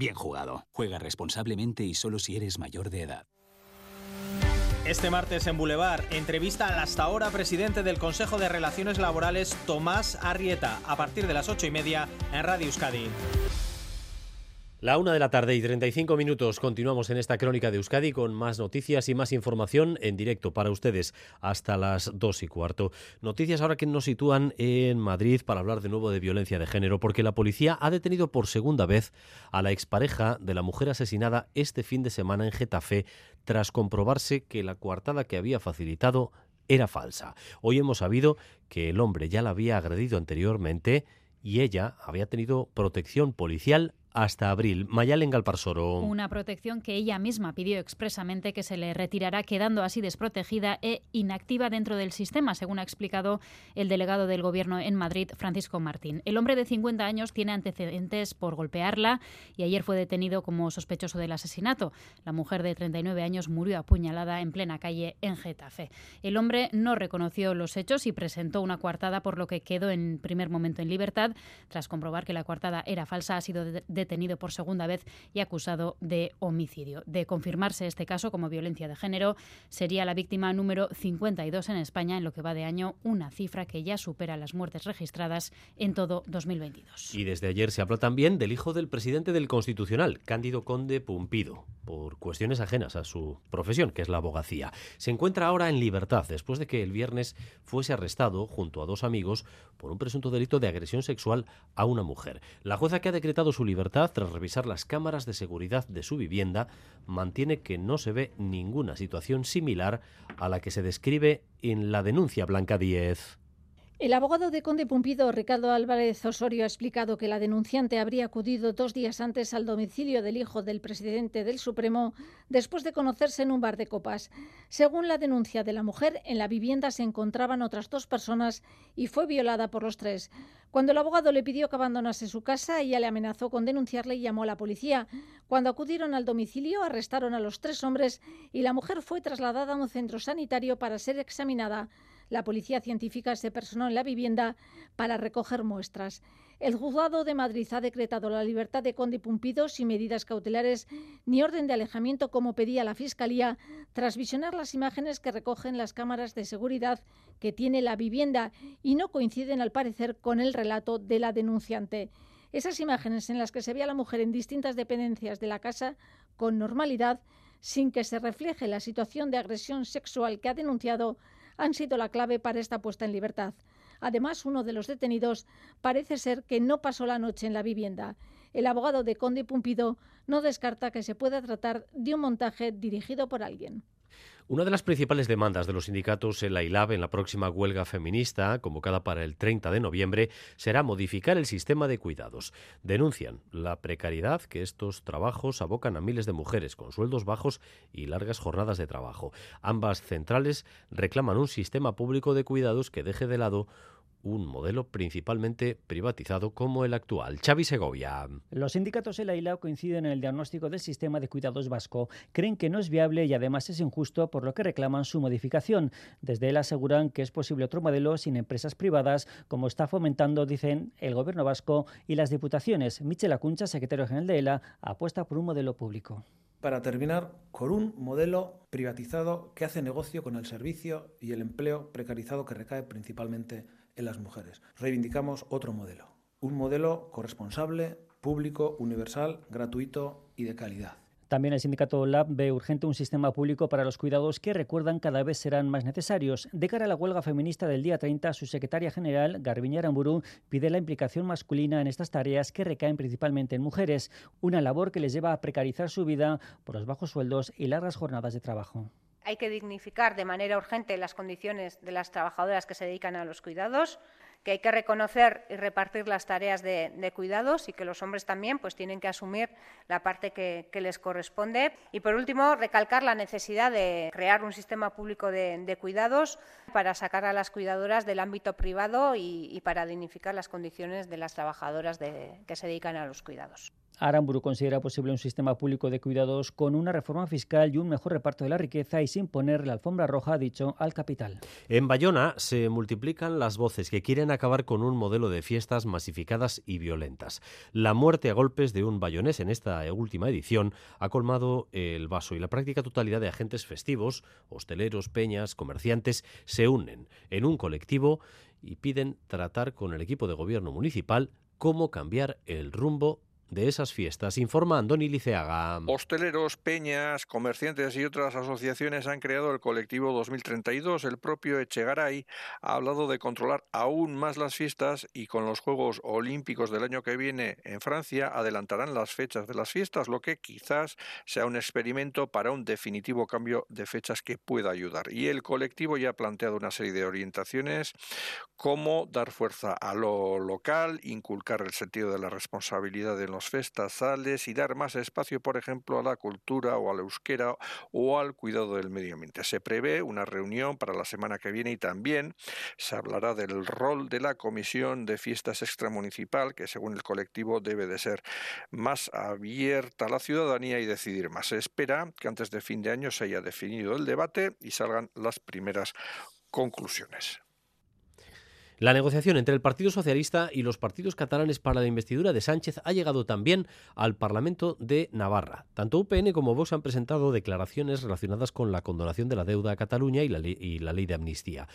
bien jugado. Juega responsablemente y solo si eres mayor de edad. Este martes en Boulevard, entrevista al hasta ahora presidente del Consejo de Relaciones Laborales, Tomás Arrieta, a partir de las ocho y media en Radio Euskadi. La una de la tarde y 35 minutos. Continuamos en esta crónica de Euskadi con más noticias y más información en directo para ustedes hasta las dos y cuarto. Noticias ahora que nos sitúan en Madrid para hablar de nuevo de violencia de género, porque la policía ha detenido por segunda vez a la expareja de la mujer asesinada este fin de semana en Getafe tras comprobarse que la coartada que había facilitado era falsa. Hoy hemos sabido que el hombre ya la había agredido anteriormente y ella había tenido protección policial hasta abril. Mayalen Galparsoro. Una protección que ella misma pidió expresamente que se le retirará, quedando así desprotegida e inactiva dentro del sistema, según ha explicado el delegado del Gobierno en Madrid, Francisco Martín. El hombre de 50 años tiene antecedentes por golpearla y ayer fue detenido como sospechoso del asesinato. La mujer de 39 años murió apuñalada en plena calle en Getafe. El hombre no reconoció los hechos y presentó una coartada, por lo que quedó en primer momento en libertad. Tras comprobar que la coartada era falsa, ha sido de detenido por segunda vez y acusado de homicidio. De confirmarse este caso como violencia de género, sería la víctima número 52 en España en lo que va de año, una cifra que ya supera las muertes registradas en todo 2022. Y desde ayer se habló también del hijo del presidente del Constitucional, Cándido Conde Pumpido, por cuestiones ajenas a su profesión, que es la abogacía. Se encuentra ahora en libertad después de que el viernes fuese arrestado junto a dos amigos por un presunto delito de agresión sexual a una mujer. La jueza que ha decretado su libertad tras revisar las cámaras de seguridad de su vivienda, mantiene que no se ve ninguna situación similar a la que se describe en la denuncia Blanca 10. El abogado de Conde Pumpido, Ricardo Álvarez Osorio, ha explicado que la denunciante habría acudido dos días antes al domicilio del hijo del presidente del Supremo después de conocerse en un bar de copas. Según la denuncia de la mujer, en la vivienda se encontraban otras dos personas y fue violada por los tres. Cuando el abogado le pidió que abandonase su casa, ella le amenazó con denunciarle y llamó a la policía. Cuando acudieron al domicilio, arrestaron a los tres hombres y la mujer fue trasladada a un centro sanitario para ser examinada. La policía científica se personó en la vivienda para recoger muestras. El juzgado de Madrid ha decretado la libertad de Conde Pumpido sin medidas cautelares ni orden de alejamiento como pedía la Fiscalía, tras visionar las imágenes que recogen las cámaras de seguridad que tiene la vivienda y no coinciden al parecer con el relato de la denunciante. Esas imágenes en las que se ve a la mujer en distintas dependencias de la casa con normalidad, sin que se refleje la situación de agresión sexual que ha denunciado, han sido la clave para esta puesta en libertad. Además, uno de los detenidos parece ser que no pasó la noche en la vivienda. El abogado de Conde Pumpido no descarta que se pueda tratar de un montaje dirigido por alguien. Una de las principales demandas de los sindicatos en la ILAB en la próxima huelga feminista, convocada para el 30 de noviembre, será modificar el sistema de cuidados. Denuncian la precariedad que estos trabajos abocan a miles de mujeres con sueldos bajos y largas jornadas de trabajo. Ambas centrales reclaman un sistema público de cuidados que deje de lado un modelo principalmente privatizado como el actual. Xavi Segovia. Los sindicatos y la ILA coinciden en el diagnóstico del sistema de cuidados vasco. Creen que no es viable y además es injusto, por lo que reclaman su modificación. Desde él aseguran que es posible otro modelo sin empresas privadas, como está fomentando, dicen, el gobierno vasco y las diputaciones. Michel Acuncha, secretario general de ELA, apuesta por un modelo público para terminar con un modelo privatizado que hace negocio con el servicio y el empleo precarizado que recae principalmente en las mujeres. Reivindicamos otro modelo, un modelo corresponsable, público, universal, gratuito y de calidad. También el sindicato LAB ve urgente un sistema público para los cuidados que recuerdan cada vez serán más necesarios. De cara a la huelga feminista del día 30, su secretaria general, Garbiñe Aramburu, pide la implicación masculina en estas tareas que recaen principalmente en mujeres, una labor que les lleva a precarizar su vida por los bajos sueldos y largas jornadas de trabajo. Hay que dignificar de manera urgente las condiciones de las trabajadoras que se dedican a los cuidados que hay que reconocer y repartir las tareas de, cuidados y que los hombres también pues, tienen que asumir la parte que, les corresponde. Y, por último, recalcar la necesidad de crear un sistema público de, cuidados para sacar a las cuidadoras del ámbito privado y, para dignificar las condiciones de las trabajadoras que se dedican a los cuidados. Aramburu considera posible un sistema público de cuidados con una reforma fiscal y un mejor reparto de la riqueza y sin poner la alfombra roja, dicho, al capital. En Bayona se multiplican las voces que quieren acabar con un modelo de fiestas masificadas y violentas. La muerte a golpes de un bayonés en esta última edición ha colmado el vaso y la práctica totalidad de agentes festivos, hosteleros, peñas, comerciantes, se unen en un colectivo y piden tratar con el equipo de gobierno municipal cómo cambiar el rumbo de esas fiestas, informa Andoni Liceaga. Hosteleros, peñas, comerciantes y otras asociaciones han creado el colectivo 2032. El propio Echegaray ha hablado de controlar aún más las fiestas y con los Juegos Olímpicos del año que viene en Francia adelantarán las fechas de las fiestas, lo que quizás sea un experimento para un definitivo cambio de fechas que pueda ayudar. Y el colectivo ya ha planteado una serie de orientaciones como dar fuerza a lo local, inculcar el sentido de la responsabilidad en los festazales y dar más espacio, por ejemplo, a la cultura o a la euskera o al cuidado del medio ambiente. Se prevé una reunión para la semana que viene y también se hablará del rol de la Comisión de Fiestas Extramunicipal, que según el colectivo debe de ser más abierta a la ciudadanía y decidir más. Se espera que antes de fin de año se haya definido el debate y salgan las primeras conclusiones. La negociación entre el Partido Socialista y los partidos catalanes para la investidura de Sánchez ha llegado también al Parlamento de Navarra. Tanto UPN como Vox han presentado declaraciones relacionadas con la condonación de la deuda a Cataluña y la ley, de amnistía.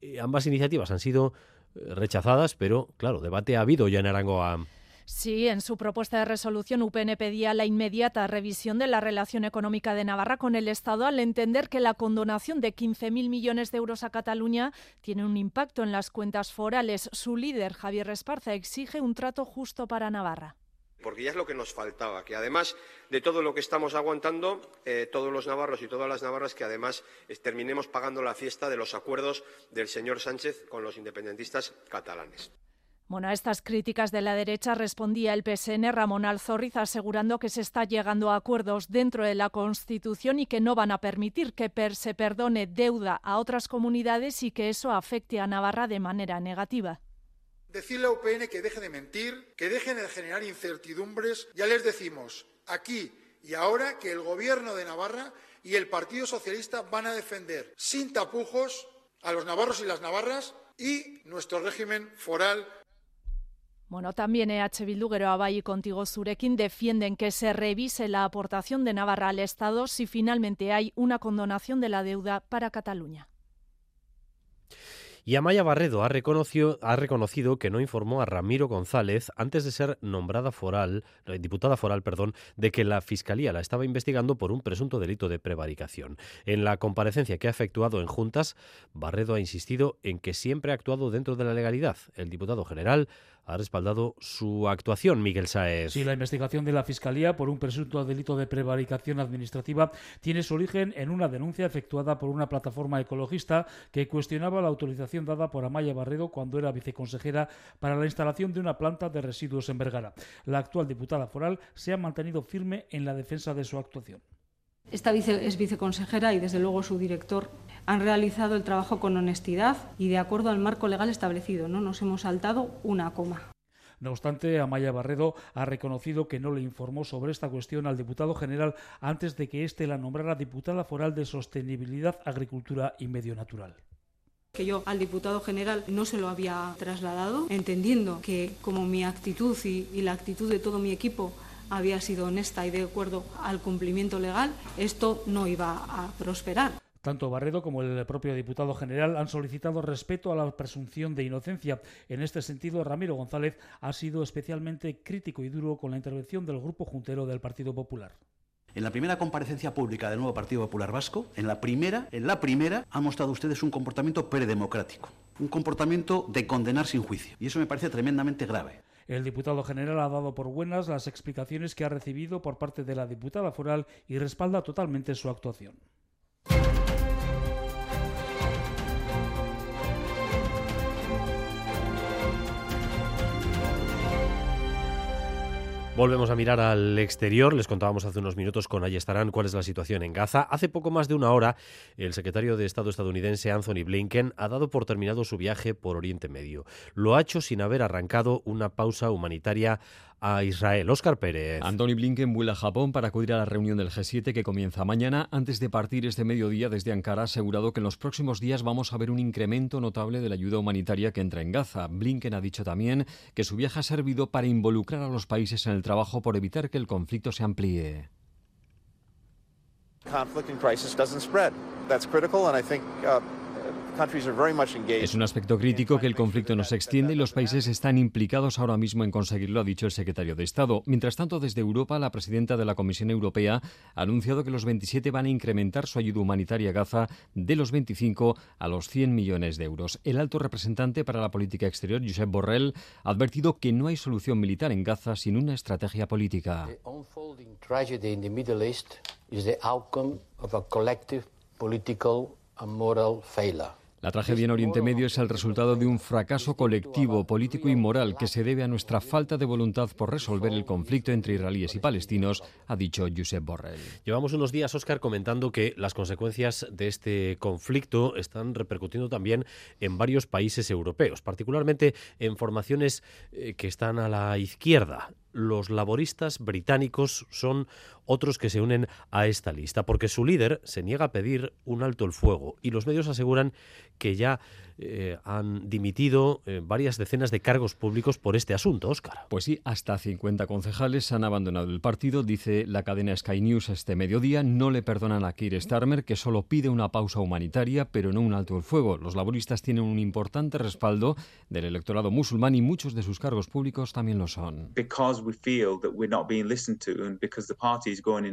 Eh, ambas iniciativas han sido eh, rechazadas, pero claro, debate ha habido ya en Arangoa. Sí, en su propuesta de resolución UPN pedía la inmediata revisión de la relación económica de Navarra con el Estado al entender que la condonación de 15.000 millones de euros a Cataluña tiene un impacto en las cuentas forales. Su líder, Javier Esparza, exige un trato justo para Navarra porque ya es lo que nos faltaba, que además de todo lo que estamos aguantando, eh, todos los navarros y todas las navarras, que además terminemos pagando la fiesta de los acuerdos del señor Sánchez con los independentistas catalanes. Bueno, a estas críticas de la derecha respondía el PSN Ramón Alzorriz asegurando que se está llegando a acuerdos dentro de la Constitución y que no van a permitir que se perdone deuda a otras comunidades y que eso afecte a Navarra de manera negativa. Decirle a UPN que deje de mentir, que dejen de generar incertidumbres. Ya les decimos aquí y ahora que el Gobierno de Navarra y el Partido Socialista van a defender sin tapujos a los navarros y las navarras y nuestro régimen foral bueno, también EH Bildu, Geroabai y Contigo Zurekin defienden que se revise la aportación de Navarra al Estado si finalmente hay una condonación de la deuda para Cataluña. Y Amaya Barredo ha reconocido, ha reconocido que no informó a Ramiro González antes de ser nombrada diputada foral, perdón, de que la Fiscalía la estaba investigando por un presunto delito de prevaricación. En la comparecencia que ha efectuado en juntas, Barredo ha insistido en que siempre ha actuado dentro de la legalidad. El diputado general ha respaldado su actuación, Miguel Saez. Sí, la investigación de la Fiscalía por un presunto delito de prevaricación administrativa tiene su origen en una denuncia efectuada por una plataforma ecologista que cuestionaba la autorización dada por Amaya Barredo cuando era viceconsejera para la instalación de una planta de residuos en Vergara. La actual diputada foral se ha mantenido firme en la defensa de su actuación. Esta vice es viceconsejera y desde luego su director han realizado el trabajo con honestidad y de acuerdo al marco legal establecido. No nos hemos saltado una coma. No obstante, Amaya Barredo ha reconocido que no le informó sobre esta cuestión al diputado general antes de que éste la nombrara diputada foral de Sostenibilidad, Agricultura y Medio Natural que yo al diputado general no se lo había trasladado, entendiendo que como mi actitud y, y la actitud de todo mi equipo había sido honesta y de acuerdo al cumplimiento legal, esto no iba a prosperar. Tanto Barredo como el propio diputado general han solicitado respeto a la presunción de inocencia. En este sentido, Ramiro González ha sido especialmente crítico y duro con la intervención del grupo juntero del Partido Popular. En la primera comparecencia pública del nuevo Partido Popular Vasco, en la primera, en la primera, han mostrado ustedes un comportamiento predemocrático, un comportamiento de condenar sin juicio. Y eso me parece tremendamente grave. El diputado general ha dado por buenas las explicaciones que ha recibido por parte de la diputada foral y respalda totalmente su actuación. Volvemos a mirar al exterior. Les contábamos hace unos minutos con estarán cuál es la situación en Gaza. Hace poco más de una hora, el secretario de Estado estadounidense Anthony Blinken ha dado por terminado su viaje por Oriente Medio. Lo ha hecho sin haber arrancado una pausa humanitaria a Israel. Oscar Pérez. Anthony Blinken vuela a Japón para acudir a la reunión del G7 que comienza mañana. Antes de partir este mediodía desde Ankara, ha asegurado que en los próximos días vamos a ver un incremento notable de la ayuda humanitaria que entra en Gaza. Blinken ha dicho también que su viaje ha servido para involucrar a los países en el trabajo por evitar que el conflicto se amplíe. Es un aspecto crítico que el conflicto no se extiende y los países están implicados ahora mismo en conseguirlo, ha dicho el secretario de Estado. Mientras tanto, desde Europa, la presidenta de la Comisión Europea ha anunciado que los 27 van a incrementar su ayuda humanitaria a Gaza de los 25 a los 100 millones de euros. El alto representante para la política exterior, Josep Borrell, ha advertido que no hay solución militar en Gaza sin una estrategia política. La tragedia en Oriente Medio es el resultado de un fracaso colectivo, político y moral que se debe a nuestra falta de voluntad por resolver el conflicto entre israelíes y palestinos, ha dicho Josep Borrell. Llevamos unos días, Oscar, comentando que las consecuencias de este conflicto están repercutiendo también en varios países europeos, particularmente en formaciones eh, que están a la izquierda los laboristas británicos son otros que se unen a esta lista, porque su líder se niega a pedir un alto el fuego y los medios aseguran que ya eh, han dimitido eh, varias decenas de cargos públicos por este asunto, Óscar. Pues sí, hasta 50 concejales han abandonado el partido, dice la cadena Sky News este mediodía. No le perdonan a Keir Starmer, que solo pide una pausa humanitaria, pero no un alto el fuego. Los laboristas tienen un importante respaldo del electorado musulmán y muchos de sus cargos públicos también lo son.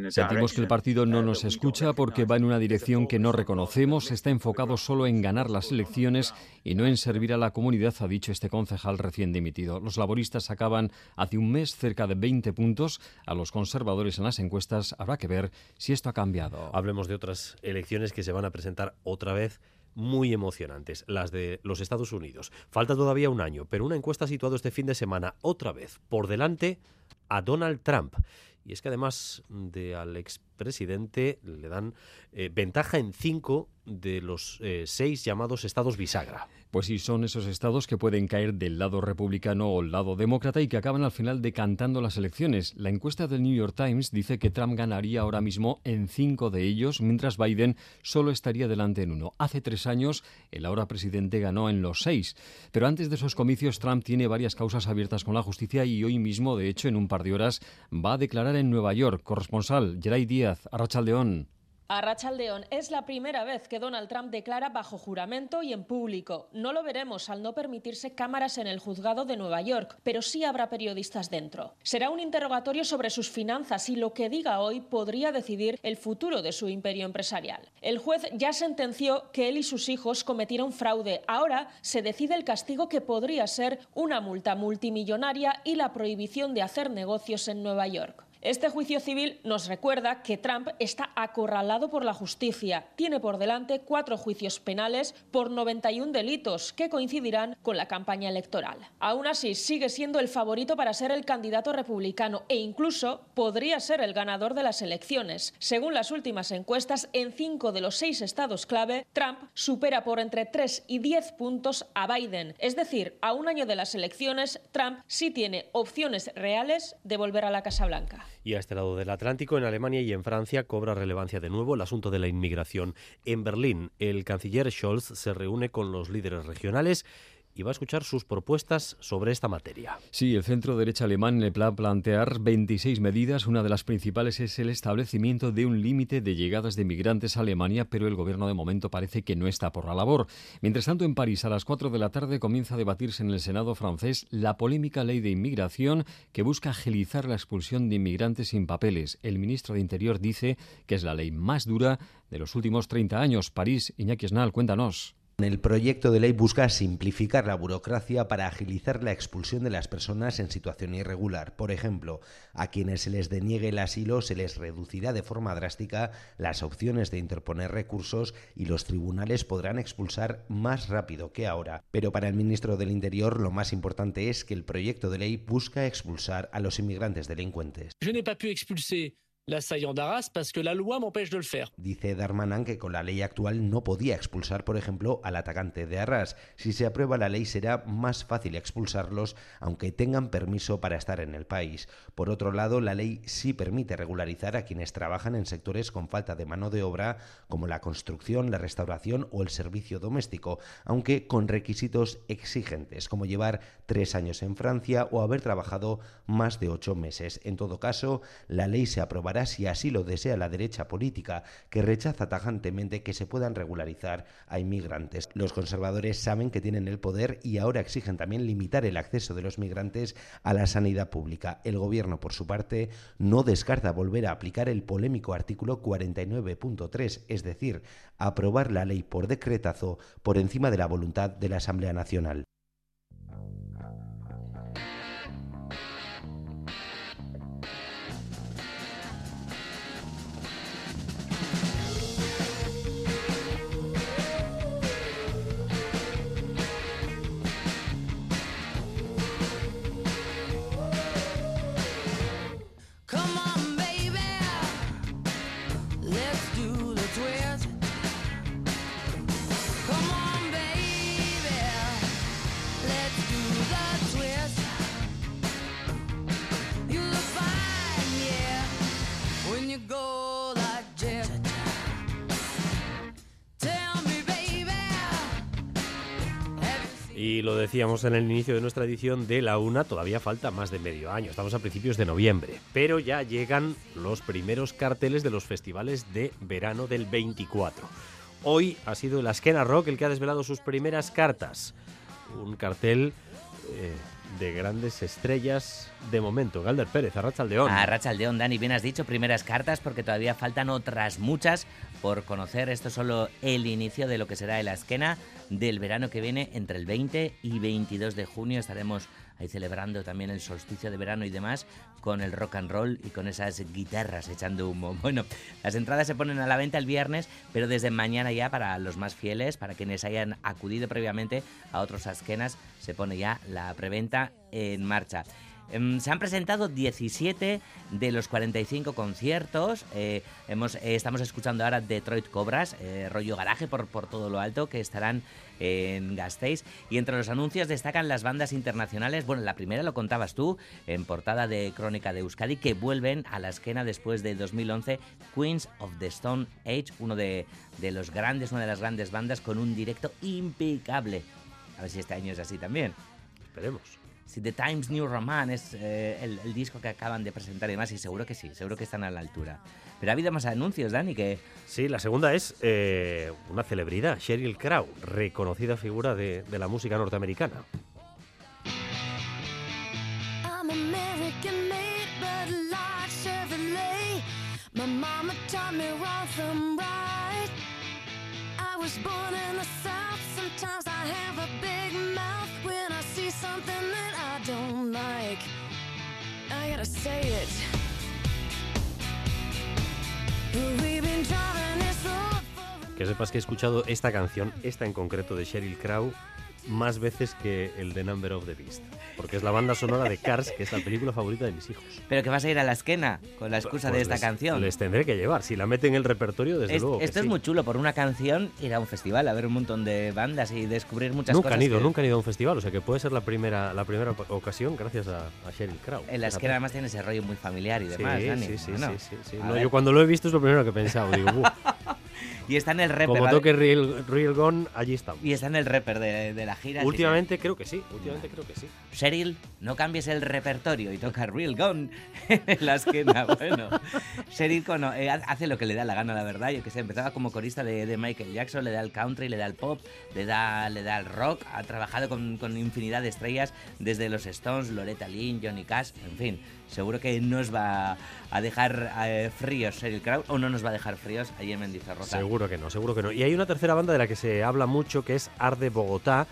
Sentimos que el partido no nos escucha porque va en una dirección que no reconocemos, está enfocado solo en ganar las elecciones y no en servir a la comunidad, ha dicho este concejal recién dimitido. Los laboristas sacaban hace un mes cerca de 20 puntos a los conservadores en las encuestas. Habrá que ver si esto ha cambiado. Hablemos de otras elecciones que se van a presentar otra vez muy emocionantes, las de los Estados Unidos. Falta todavía un año, pero una encuesta ha situado este fin de semana otra vez por delante a Donald Trump. Y es que además de al expresidente le dan eh, ventaja en cinco de los eh, seis llamados estados bisagra. Pues sí, son esos estados que pueden caer del lado republicano o el lado demócrata y que acaban al final decantando las elecciones. La encuesta del New York Times dice que Trump ganaría ahora mismo en cinco de ellos, mientras Biden solo estaría delante en uno. Hace tres años, el ahora presidente ganó en los seis. Pero antes de esos comicios, Trump tiene varias causas abiertas con la justicia y hoy mismo, de hecho, en un par de horas, va a declarar en Nueva York. Corresponsal, Geray Díaz, Arrachaldeón. A Rachaldeón es la primera vez que Donald Trump declara bajo juramento y en público. No lo veremos al no permitirse cámaras en el juzgado de Nueva York, pero sí habrá periodistas dentro. Será un interrogatorio sobre sus finanzas y lo que diga hoy podría decidir el futuro de su imperio empresarial. El juez ya sentenció que él y sus hijos cometieron fraude. Ahora se decide el castigo que podría ser una multa multimillonaria y la prohibición de hacer negocios en Nueva York. Este juicio civil nos recuerda que Trump está acorralado por la justicia. Tiene por delante cuatro juicios penales por 91 delitos que coincidirán con la campaña electoral. Aún así, sigue siendo el favorito para ser el candidato republicano e incluso podría ser el ganador de las elecciones. Según las últimas encuestas, en cinco de los seis estados clave, Trump supera por entre 3 y 10 puntos a Biden. Es decir, a un año de las elecciones, Trump sí tiene opciones reales de volver a la Casa Blanca. Y a este lado del Atlántico, en Alemania y en Francia, cobra relevancia de nuevo el asunto de la inmigración. En Berlín, el canciller Scholz se reúne con los líderes regionales y va a escuchar sus propuestas sobre esta materia. Sí, el centro derecha alemán le va plantear 26 medidas. Una de las principales es el establecimiento de un límite de llegadas de migrantes a Alemania, pero el gobierno de momento parece que no está por la labor. Mientras tanto, en París, a las 4 de la tarde, comienza a debatirse en el Senado francés la polémica ley de inmigración que busca agilizar la expulsión de inmigrantes sin papeles. El ministro de Interior dice que es la ley más dura de los últimos 30 años. París, Iñaki Esnal, cuéntanos. El proyecto de ley busca simplificar la burocracia para agilizar la expulsión de las personas en situación irregular. Por ejemplo, a quienes se les deniegue el asilo se les reducirá de forma drástica las opciones de interponer recursos y los tribunales podrán expulsar más rápido que ahora. Pero para el ministro del Interior lo más importante es que el proyecto de ley busca expulsar a los inmigrantes delincuentes. Dice Darmanin que con la ley actual no podía expulsar, por ejemplo, al atacante de Arras. Si se aprueba la ley será más fácil expulsarlos, aunque tengan permiso para estar en el país. Por otro lado, la ley sí permite regularizar a quienes trabajan en sectores con falta de mano de obra, como la construcción, la restauración o el servicio doméstico, aunque con requisitos exigentes, como llevar tres años en Francia o haber trabajado más de ocho meses. En todo caso, la ley se aprobará si así lo desea la derecha política, que rechaza tajantemente que se puedan regularizar a inmigrantes. Los conservadores saben que tienen el poder y ahora exigen también limitar el acceso de los migrantes a la sanidad pública. El gobierno, por su parte, no descarta volver a aplicar el polémico artículo 49.3, es decir, aprobar la ley por decretazo por encima de la voluntad de la Asamblea Nacional. Y lo decíamos en el inicio de nuestra edición de la UNA, todavía falta más de medio año, estamos a principios de noviembre, pero ya llegan los primeros carteles de los festivales de verano del 24. Hoy ha sido el Askena Rock el que ha desvelado sus primeras cartas. Un cartel eh, de grandes estrellas de momento. Galder Pérez, Arrachaldeón. Arrachaldeón, Dani, bien has dicho, primeras cartas porque todavía faltan otras muchas por conocer. Esto es solo el inicio de lo que será el Askena del verano que viene entre el 20 y 22 de junio. Estaremos ahí celebrando también el solsticio de verano y demás con el rock and roll y con esas guitarras echando humo. Bueno, las entradas se ponen a la venta el viernes, pero desde mañana ya para los más fieles, para quienes hayan acudido previamente a otros asquenas, se pone ya la preventa en marcha. Em, se han presentado 17 de los 45 conciertos. Eh, hemos, eh, estamos escuchando ahora Detroit Cobras, eh, rollo garaje por, todo lo alto, que estarán en Gasteiz. Y entre los anuncios destacan las bandas internacionales. Bueno, la primera lo contabas tú, en portada de Crónica de Euskadi, que vuelven a la esquena después de 2011, Queens of the Stone Age, uno de los grandes, una de las grandes bandas con un directo impecable. A ver si este año es así también. Esperemos. Si The Times New Roman es eh, el, el, disco que acaban de presentar y demás, y seguro que sí, seguro que están a la altura. Pero ha habido más anuncios, Dani, que... Sí, la segunda es eh, una celebridad, Sheryl Crow, reconocida figura de, de la música norteamericana. born in the South. Sometimes I have a big mouth when I see something that I Que sepas que he escuchado esta canción, esta en concreto de Sheryl Crow, más veces que el de Number of the Beast. Porque es la banda sonora de Cars, que es la película favorita de mis hijos. Pero que vas a ir a la esquena con la excusa Pues de esta les- canción. Les tendré que llevar. Si la meten en el repertorio, desde Es- luego. que esto es sí. muy chulo, por una canción ir a un festival, a ver un montón de bandas y descubrir muchas Nunca cosas. han ido, que- nunca han ido a un festival, o sea que puede ser la primera, la primera ocasión gracias a, a Sheryl Crow. En la esquena además tiene ese rollo muy familiar y demás, sí, Dani. sí, sí, Bueno, sí, sí, No, yo cuando lo he visto es lo primero que he pensado. Digo. Y está en el rapper. Como toque Real, Real Gone, allí estamos. Y está en el rapper de, la gira. Últimamente creo que sí, últimamente creo que sí. Cheryl, no cambies el repertorio y toca Real Gone en la esquina. bueno, Cheryl eh, hace lo que le da la gana, la verdad. Yo que sé, empezaba como corista de, Michael Jackson, le da el country, le da el pop, le da, le da el rock. Ha trabajado con, con infinidad de estrellas, desde los Stones, Loretta Lynn, Johnny Cash, en fin seguro que nos va a dejar eh, fríos el crowd o no nos va a dejar fríos allí en Mendizorroza. Seguro que no, seguro que no. Y hay una tercera banda de la que se habla mucho que es Arde Bogotá.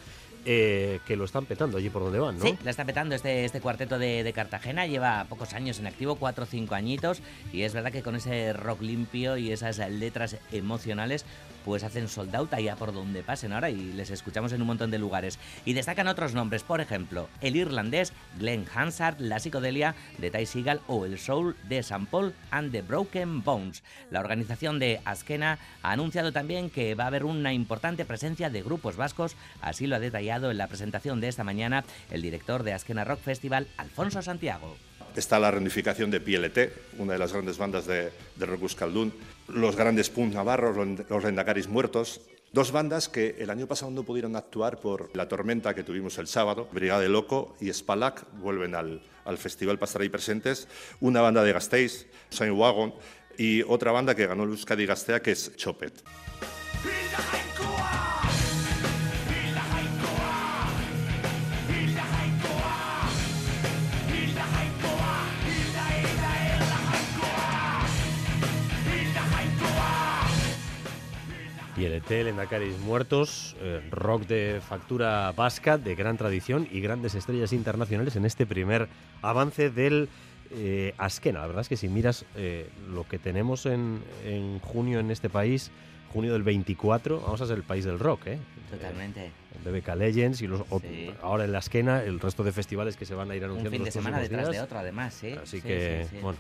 Eh, que lo están petando allí por donde van, ¿no? Sí, la está petando este, este cuarteto de, Cartagena, lleva pocos años en activo, cuatro o cinco añitos, y es verdad que con ese rock limpio y esas letras emocionales, pues hacen sold out allá por donde pasen ahora y les escuchamos en un montón de lugares. Y destacan otros nombres, por ejemplo, el irlandés Glenn Hansard, la psicodelia de Ty Seagal o el soul de St. Paul and the Broken Bones. La organización de Askena ha anunciado también que va a haber una importante presencia de grupos vascos, así lo ha detallado en la presentación de esta mañana el director de Askena Rock Festival, Alfonso Santiago está la reunificación de PLT, una de las grandes bandas de, de rock euskaldun, los grandes Punk navarros, los Lendacaris muertos, Dos bandas que el año pasado no pudieron actuar por la tormenta que tuvimos el sábado. Brigade Loco y Spalak vuelven al, al festival para estar ahí presentes. Una banda de Gasteiz, Saint Wagon, y otra banda que ganó el Euskadi Gastea, que es Chopet. Y el ET, Lendacaris Muertos, eh, rock de factura vasca, de gran tradición y grandes estrellas internacionales en este primer avance del eh, Askena. La verdad es que si miras eh, lo que tenemos en, junio en este país, junio del 24, vamos a ser el país del rock, ¿eh? Totalmente. BBK Legends y los, ahora en la Askena, el resto de festivales que se van a ir anunciando. Un fin de semana detrás de otro, además, ¿sí? Así que, bueno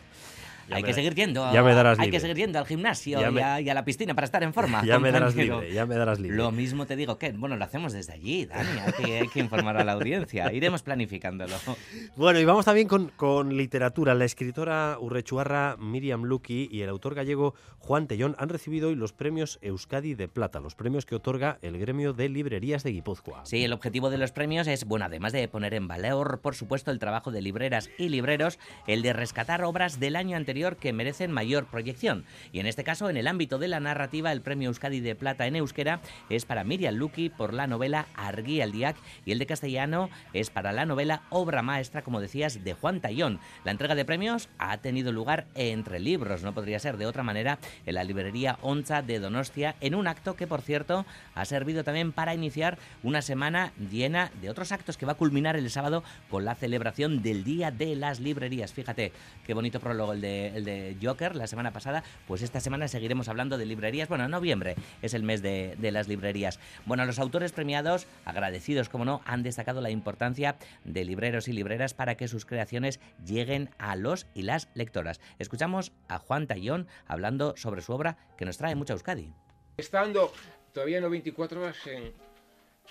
hay que seguir yendo. Ya me darás hay que seguir yendo al gimnasio y, a, la piscina para estar en forma. Ya me darás libre, ya me darás libre. Lo mismo te digo que, bueno, lo hacemos desde allí, Dani. Hay que, informar a la audiencia. Iremos planificándolo. Bueno, y vamos también con, con literatura. La escritora urrechuarra Miriam Lucky y el autor gallego Juan Tellón han recibido hoy los premios Euskadi de Plata, los premios que otorga el gremio de librerías de Guipúzcoa. Sí, el objetivo de los premios es, bueno, además de poner en valor, por supuesto, el trabajo de libreras y libreros, el de rescatar obras del año anterior que merecen mayor proyección. Y en este caso, en el ámbito de la narrativa, el premio Euskadi de Plata en euskera es para Miriam Lucky por la novela Arguí al Diac y el de castellano es para la novela Obra Maestra, como decías, de Juan Tallón. La entrega de premios ha tenido lugar entre libros, no podría ser de otra manera, en la librería Onza de Donostia, en un acto que, por cierto, ha servido también para iniciar una semana llena de otros actos que va a culminar el sábado con la celebración del Día de las Librerías. Fíjate qué bonito prólogo el de, el de Joker la semana pasada, pues esta semana seguiremos hablando de librerías. Bueno, noviembre es el mes de, las librerías. Bueno, los autores premiados, agradecidos como no, han destacado la importancia de libreros y libreras para que sus creaciones lleguen a los y las lectoras. Escuchamos a Juan Tallón hablando sobre su obra que nos trae mucha Euskadi. Estando todavía no 24 horas en,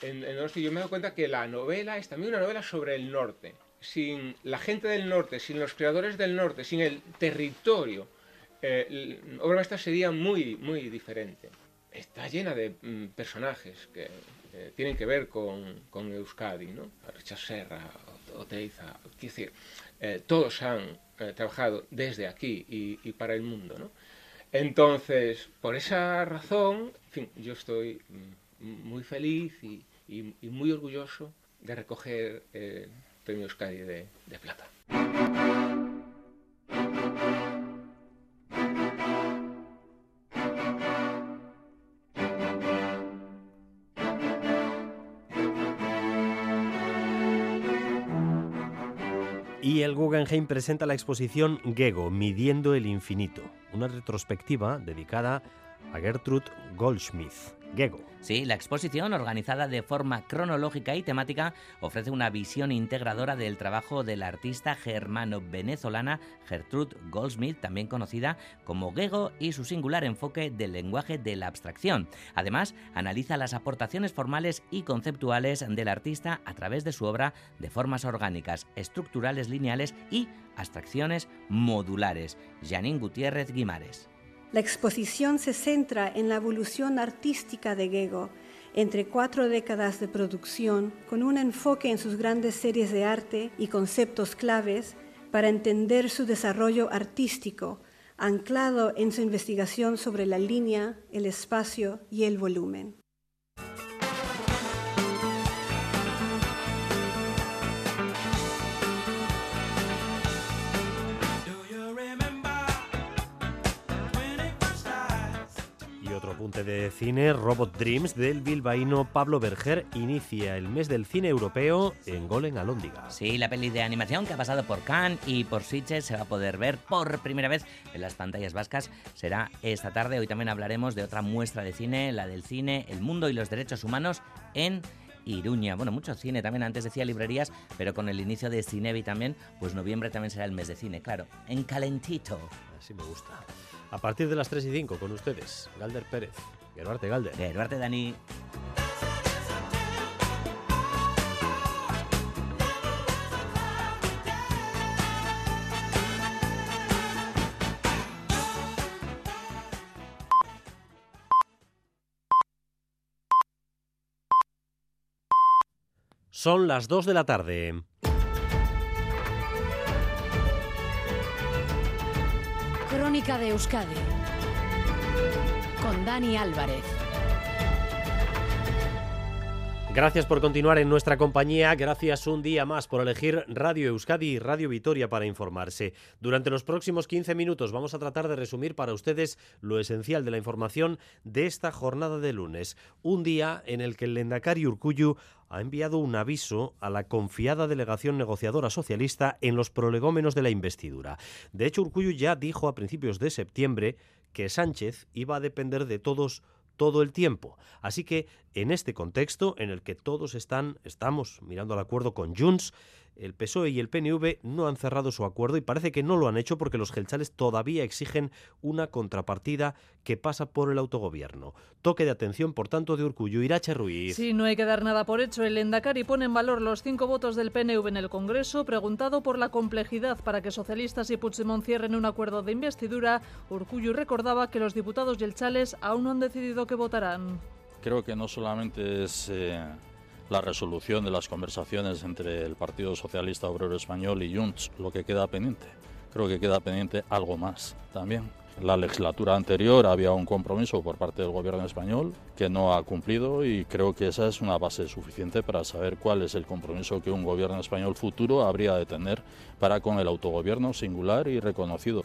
en, en Norte, yo me dado cuenta que la novela es también una novela sobre el norte sin la gente del norte, sin los creadores del norte, sin el territorio, eh, Obra Maestra sería muy, muy diferente. Está llena de mm, personajes que tienen que ver con, con Euskadi, ¿no? Richard Serra, Oteiza, decir, eh, todos han eh, trabajado desde aquí y, para el mundo, ¿no? Entonces, por esa razón, yo estoy mm, muy feliz y, y muy orgulloso de recoger Premio Euskadi de, de Plata. Y el Guggenheim presenta la exposición Gego, Midiendo el Infinito, una retrospectiva dedicada a Gertrude Goldschmidt. Sí, la exposición, organizada de forma cronológica y temática, ofrece una visión integradora del trabajo de la artista germano-venezolana Gertrude Goldsmith, también conocida como Gego, y su singular enfoque del lenguaje de la abstracción. Además, analiza las aportaciones formales y conceptuales del artista a través de su obra de formas orgánicas, estructurales lineales y abstracciones modulares. Janine Gutiérrez Guimares. La exposición se centra en la evolución artística de Gego entre cuatro décadas de producción, con un enfoque en sus grandes series de arte y conceptos claves para entender su desarrollo artístico, anclado en su investigación sobre la línea, el espacio y el volumen. De cine Robot Dreams del bilbaíno Pablo Berger inicia el mes del cine europeo en Golem Alóndiga. Sí, la peli de animación que ha pasado por Cannes y por Sitges se va a poder ver por primera vez en las pantallas vascas. Será esta tarde. Hoy también hablaremos de otra muestra de cine, la del cine, el mundo y los derechos humanos en Iruña. Bueno, mucho cine también, antes decía librerías, pero con el inicio de Cinevi también, pues noviembre también será el mes de cine, claro, en calentito. Así me gusta. A partir de las 3 y 5 con ustedes, Galder Pérez. Geruarte Galder. Geruarte Dani. Son las 2 de la tarde. Crónica de Euskadi con Dani Álvarez. Gracias por continuar en nuestra compañía, gracias un día más por elegir Radio Euskadi y Radio Vitoria para informarse. Durante los próximos 15 minutos vamos a tratar de resumir para ustedes lo esencial de la información de esta jornada de lunes, un día en el que el Lendakari Urcuyu ha enviado un aviso a la confiada delegación negociadora socialista en los prolegómenos de la investidura. De hecho, Urcuyu ya dijo a principios de septiembre que Sánchez iba a depender de todos todo el tiempo. Así que en este contexto en el que todos están estamos mirando al acuerdo con Junts, el PSOE y el PNV no han cerrado su acuerdo y parece que no lo han hecho porque los gelchales todavía exigen una contrapartida que pasa por el autogobierno. Toque de atención, por tanto, de Urcuyo. Irache Ruiz. Sí, no hay que dar nada por hecho. El Endacari pone en valor los cinco votos del PNV en el Congreso. Preguntado por la complejidad para que socialistas y Puigdemont cierren un acuerdo de investidura, Urcuyo recordaba que los diputados yelchales aún no han decidido qué votarán. Creo que no solamente es... Eh, la resolución de las conversaciones entre el Partido Socialista Obrero Español y Junts, lo que queda pendiente. Creo que queda pendiente algo más también. La legislatura anterior había un compromiso por parte del gobierno español que no ha cumplido y creo que esa es una base suficiente para saber cuál es el compromiso que un gobierno español futuro habría de tener para con el autogobierno singular y reconocido.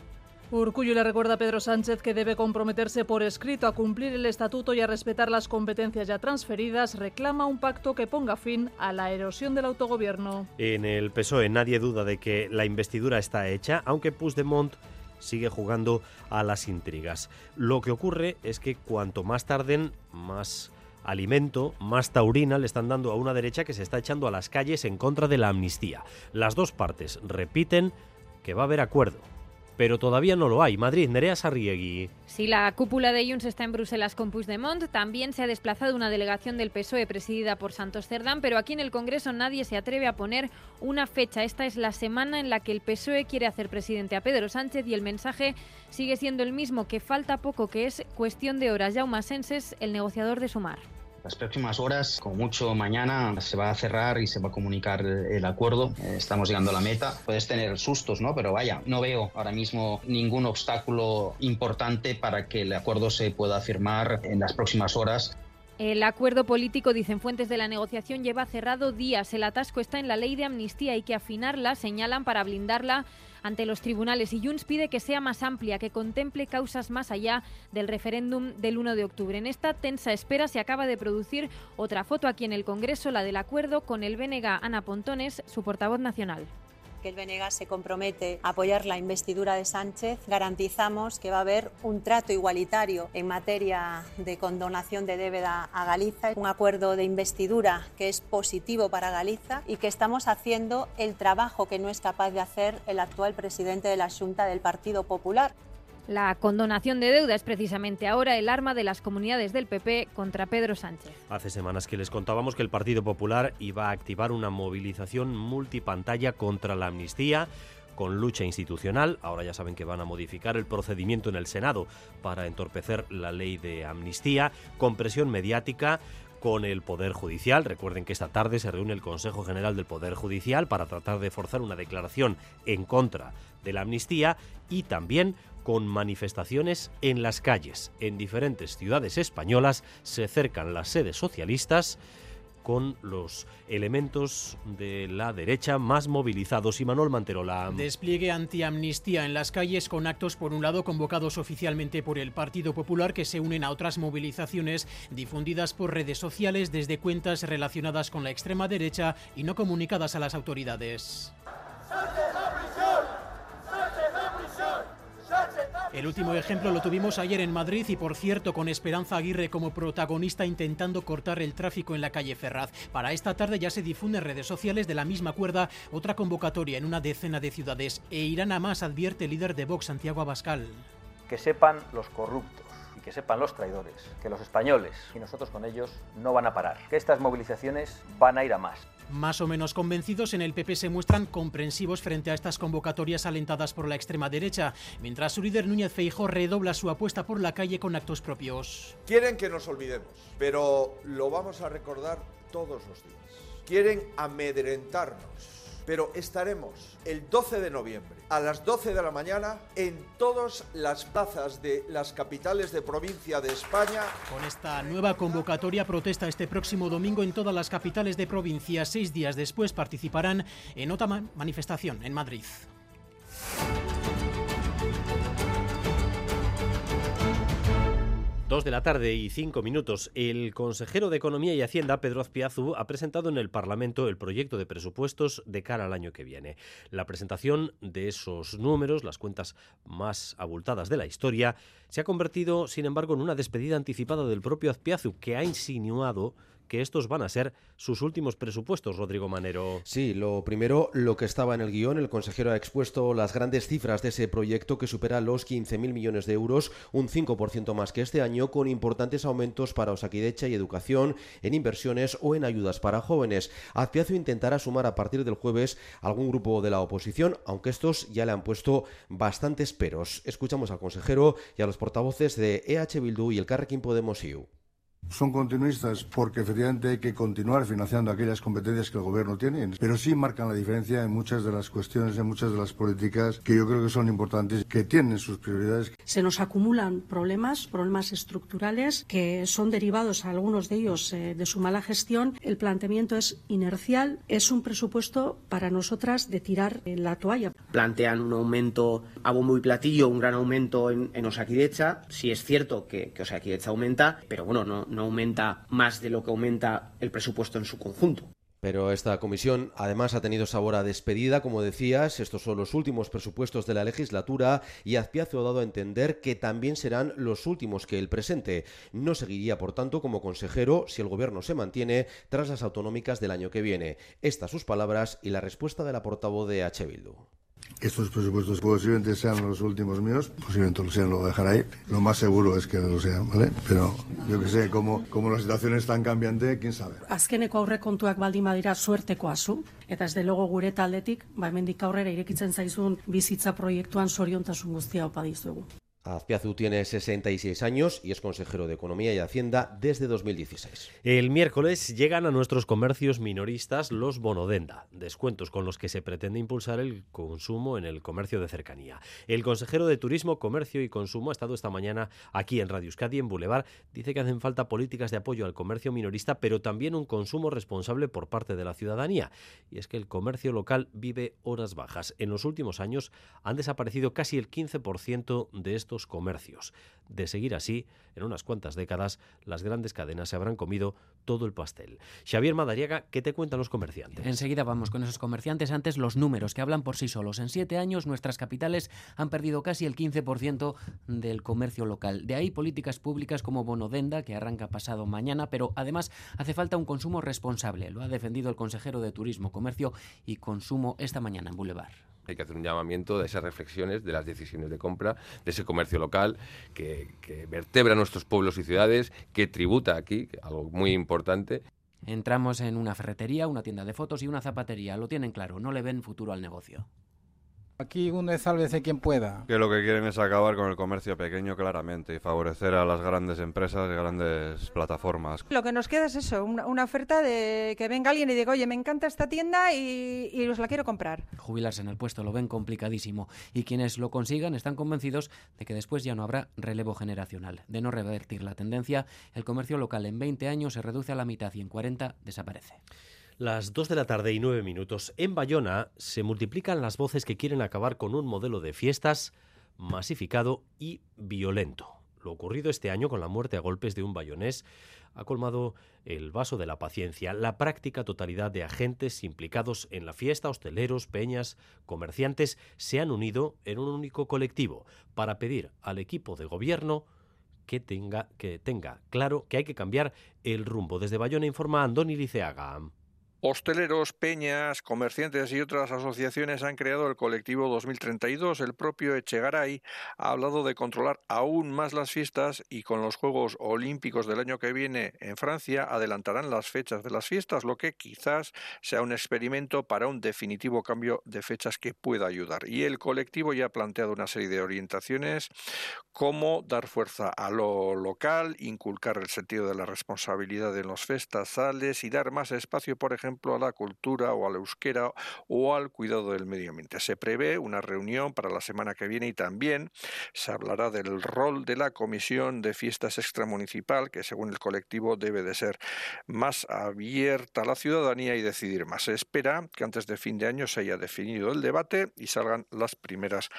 Urcullo le recuerda a Pedro Sánchez que debe comprometerse por escrito a cumplir el estatuto y a respetar las competencias ya transferidas. Reclama un pacto que ponga fin a la erosión del autogobierno. En el PSOE nadie duda de que la investidura está hecha, aunque Puigdemont sigue jugando a las intrigas. Lo que ocurre es que cuanto más tarden, más alimento, más taurina le están dando a una derecha que se está echando a las calles en contra de la amnistía. Las dos partes repiten que va a haber acuerdo pero todavía no lo hay. Madrid, Nerea Sarriegui. Si la cúpula de Junts está en Bruselas con Puigdemont, también se ha desplazado una delegación del PSOE presidida por Santos Cerdán, pero aquí en el Congreso nadie se atreve a poner una fecha. Esta es la semana en la que el PSOE quiere hacer presidente a Pedro Sánchez y el mensaje sigue siendo el mismo, que falta poco, que es cuestión de horas. Jaume Senses, el negociador de Sumar. Las próximas horas, como mucho mañana, se va a cerrar y se va a comunicar el acuerdo. Eh, estamos llegando a la meta. Puedes tener sustos, ¿no? Pero vaya, no veo ahora mismo ningún obstáculo importante para que el acuerdo se pueda firmar en las próximas horas. El acuerdo político, dicen fuentes de la negociación, lleva cerrado días. El atasco está en la ley de amnistía. Hay que afinarla, señalan, para blindarla ante los tribunales y Junts pide que sea más amplia, que contemple causas más allá del referéndum del 1 de octubre. En esta tensa espera se acaba de producir otra foto aquí en el Congreso, la del acuerdo con el BNG Ana Pontones, su portavoz nacional que el BNG se compromete a apoyar la investidura de Sánchez, garantizamos que va a haber un trato igualitario en materia de condonación de deuda a Galiza, un acuerdo de investidura que es positivo para Galiza y que estamos haciendo el trabajo que no es capaz de hacer el actual presidente de la Junta del Partido Popular. La condonación de deuda es precisamente ahora el arma de las comunidades del PP contra Pedro Sánchez. Hace semanas que les contábamos que el Partido Popular iba a activar una movilización multipantalla contra la amnistía con lucha institucional. Ahora ya saben que van a modificar el procedimiento en el Senado para entorpecer la ley de amnistía, con presión mediática con el Poder Judicial. Recuerden que esta tarde se reúne el Consejo General del Poder Judicial para tratar de forzar una declaración en contra de la amnistía y también con manifestaciones en las calles. En diferentes ciudades españolas se cercan las sedes socialistas con los elementos de la derecha más movilizados. Y Manuel Manterola. Despliegue antiamnistía en las calles con actos, por un lado, convocados oficialmente por el Partido Popular, que se unen a otras movilizaciones difundidas por redes sociales desde cuentas relacionadas con la extrema derecha y no comunicadas a las autoridades. El último ejemplo lo tuvimos ayer en Madrid y por cierto con Esperanza Aguirre como protagonista intentando cortar el tráfico en la calle Ferraz. Para esta tarde ya se difunde en redes sociales de la misma cuerda otra convocatoria en una decena de ciudades e irán a más, advierte el líder de Vox, Santiago Abascal. Que sepan los corruptos y que sepan los traidores que los españoles y nosotros con ellos no van a parar, que estas movilizaciones van a ir a más. Más o menos convencidos en el PP se muestran comprensivos frente a estas convocatorias alentadas por la extrema derecha, mientras su líder Núñez Feijóo redobla su apuesta por la calle con actos propios. Quieren que nos olvidemos, pero lo vamos a recordar todos los días. Quieren amedrentarnos pero estaremos el 12 de noviembre a las 12 de la mañana en todas las plazas de las capitales de provincia de España. Con esta nueva convocatoria protesta este próximo domingo en todas las capitales de provincia. Seis días después participarán en otra manifestación en Madrid. Dos de la tarde y cinco minutos. El consejero de Economía y Hacienda, Pedro Azpiazu, ha presentado en el Parlamento el proyecto de presupuestos de cara al año que viene. La presentación de esos números, las cuentas más abultadas de la historia, se ha convertido, sin embargo, en una despedida anticipada del propio Azpiazu, que ha insinuado que estos van a ser sus últimos presupuestos, Rodrigo Manero. Sí, lo primero, lo que estaba en el guion, el consejero ha expuesto las grandes cifras de ese proyecto que supera los 15.000 millones de euros, un 5% más que este año, con importantes aumentos para Osaquidecha y educación, en inversiones o en ayudas para jóvenes. Azpiazu intentará sumar a partir del jueves algún grupo de la oposición, aunque estos ya le han puesto bastantes peros. Escuchamos al consejero y a los portavoces de EH Bildu y el Carrequín Podemos IU. Son continuistas porque efectivamente hay que continuar financiando aquellas competencias que el gobierno tiene, pero sí marcan la diferencia en muchas de las cuestiones, en muchas de las políticas que yo creo que son importantes, que tienen sus prioridades. Se nos acumulan problemas, problemas estructurales que son derivados, algunos de ellos, eh, de su mala gestión. El planteamiento es inercial, es un presupuesto para nosotras de tirar la toalla. Plantean un aumento a bombo y platillo, un gran aumento en, en Osakidecha. Sí es cierto que, que Osakidecha aumenta, pero bueno, no, no aumenta más de lo que aumenta el presupuesto en su conjunto. Pero esta comisión además ha tenido sabor a despedida, como decías, estos son los últimos presupuestos de la legislatura y Azpiazu ha dado a entender que también serán los últimos que el presente. No seguiría, por tanto, como consejero si el gobierno se mantiene tras las autonómicas del año que viene. Estas sus palabras y la respuesta de la portavoz de H. Bildu. Estos presupuestos posiblemente sean los últimos míos, posiblemente lo sean, lo dejará ahí. Lo más seguro es que lo sean, ¿vale? Pero yo que sé, como, como la situación es tan cambiante, quién sabe. Azkeneko aurrekontuak baldin badira suertekoa zu, eta ez de logo gure taldetik, ba hemendik aurrera irekitzen zaizun bizitza proiektuan soriontasun guztia opa dizuegu. Azpiazu tiene 66 años y es consejero de Economía y Hacienda desde 2016. El miércoles llegan a nuestros comercios minoristas los bonodenda, descuentos con los que se pretende impulsar el consumo en el comercio de cercanía. El consejero de Turismo, Comercio y Consumo ha estado esta mañana aquí en Radio Euskadi, en Boulevard. Dice que hacen falta políticas de apoyo al comercio minorista, pero también un consumo responsable por parte de la ciudadanía. Y es que el comercio local vive horas bajas. En los últimos años han desaparecido casi el 15% de estos De seguir así, en unas cuantas décadas, las grandes cadenas se habrán comido todo el pastel. Xavier Madariaga, ¿qué te cuentan los comerciantes? Enseguida vamos con esos comerciantes. Antes los números que hablan por sí solos. En siete años nuestras capitales han perdido casi el 15% del comercio local. De ahí políticas públicas como Bonodenda, que arranca pasado mañana, pero además hace falta un consumo responsable. Lo ha defendido el consejero de Turismo, Comercio y Consumo esta mañana en Boulevard hay que hacer un llamamiento de esas reflexiones, de las decisiones de compra, de ese comercio local que, vertebra nuestros pueblos y ciudades, que tributa aquí, algo muy importante. Entramos en una ferretería, una tienda de fotos y una zapatería. Lo tienen claro, no le ven futuro al negocio. Aquí uno es sálvese quien pueda. Que lo que quieren es acabar con el comercio pequeño claramente y favorecer a las grandes empresas y grandes plataformas. Lo que nos queda es eso, una, oferta de que venga alguien y diga, oye, me encanta esta tienda y, y os la quiero comprar. Jubilarse en el puesto lo ven complicadísimo y quienes lo consigan están convencidos de que después ya no habrá relevo generacional. De no revertir la tendencia, el comercio local en 20 años se reduce a la mitad y en 40 desaparece. Las 2 de la tarde y 9 minutos. En Bayona se multiplican las voces que quieren acabar con un modelo de fiestas masificado y violento. Lo ocurrido este año con la muerte a golpes de un bayonés ha colmado el vaso de la paciencia. La práctica totalidad de agentes implicados en la fiesta, hosteleros, peñas, comerciantes, se han unido en un único colectivo para pedir al equipo de gobierno que tenga, que tenga claro que hay que cambiar el rumbo. Desde Bayona informa Andoni Liceaga. Hosteleros, peñas, comerciantes y otras asociaciones han creado el colectivo 2032. El propio Echegaray ha hablado de controlar aún más las fiestas y con los Juegos Olímpicos del año que viene en Francia adelantarán las fechas de las fiestas, lo que quizás sea un experimento para un definitivo cambio de fechas que pueda ayudar. Y el colectivo ya ha planteado una serie de orientaciones como dar fuerza a lo local, inculcar el sentido de la responsabilidad en los festazales y dar más espacio, por ejemplo, a la cultura o al euskera o al cuidado del medio ambiente. Se prevé una reunión para la semana que viene y también se hablará del rol de la Comisión de Fiestas Extramunicipal, que según el colectivo debe de ser más abierta a la ciudadanía y decidir más. Se espera que antes de fin de año se haya definido el debate y salgan las primeras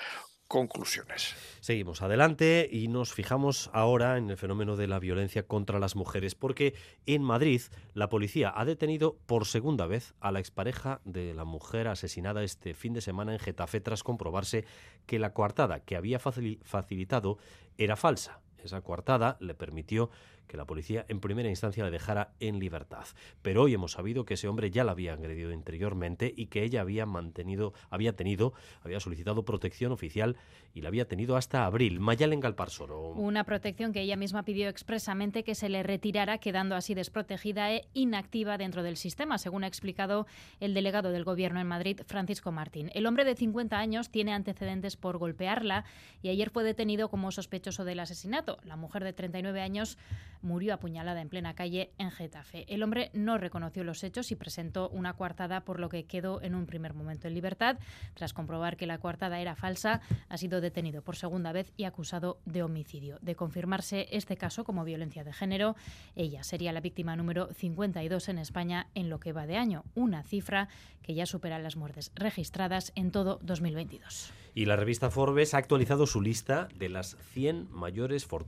conclusiones. Seguimos adelante y nos fijamos ahora en el fenómeno de la violencia contra las mujeres, porque en Madrid la policía ha detenido por segunda vez a la expareja de la mujer asesinada este fin de semana en Getafe tras comprobarse que la coartada que había facilitado era falsa. Esa coartada le permitió que la policía en primera instancia le dejara en libertad. Pero hoy hemos sabido que ese hombre ya la había agredido interiormente y que ella había mantenido, había tenido, había solicitado protección oficial y la había tenido hasta abril. Mayalen Galparsoro. Una protección que ella misma pidió expresamente que se le retirara, quedando así desprotegida e inactiva dentro del sistema, según ha explicado el delegado del Gobierno en Madrid, Francisco Martín. El hombre de 50 años tiene antecedentes por golpearla y ayer fue detenido como sospechoso del asesinato. La mujer de 39 años murió apuñalada en plena calle en Getafe. El hombre no reconoció los hechos y presentó una coartada, por lo que quedó en un primer momento en libertad. Tras comprobar que la coartada era falsa, ha sido detenido por segunda vez y acusado de homicidio. De confirmarse este caso como violencia de género, ella sería la víctima número 52 en España en lo que va de año, una cifra que ya supera las muertes registradas en todo 2022. Y la revista Forbes ha actualizado su lista de las 100 mayores fortunas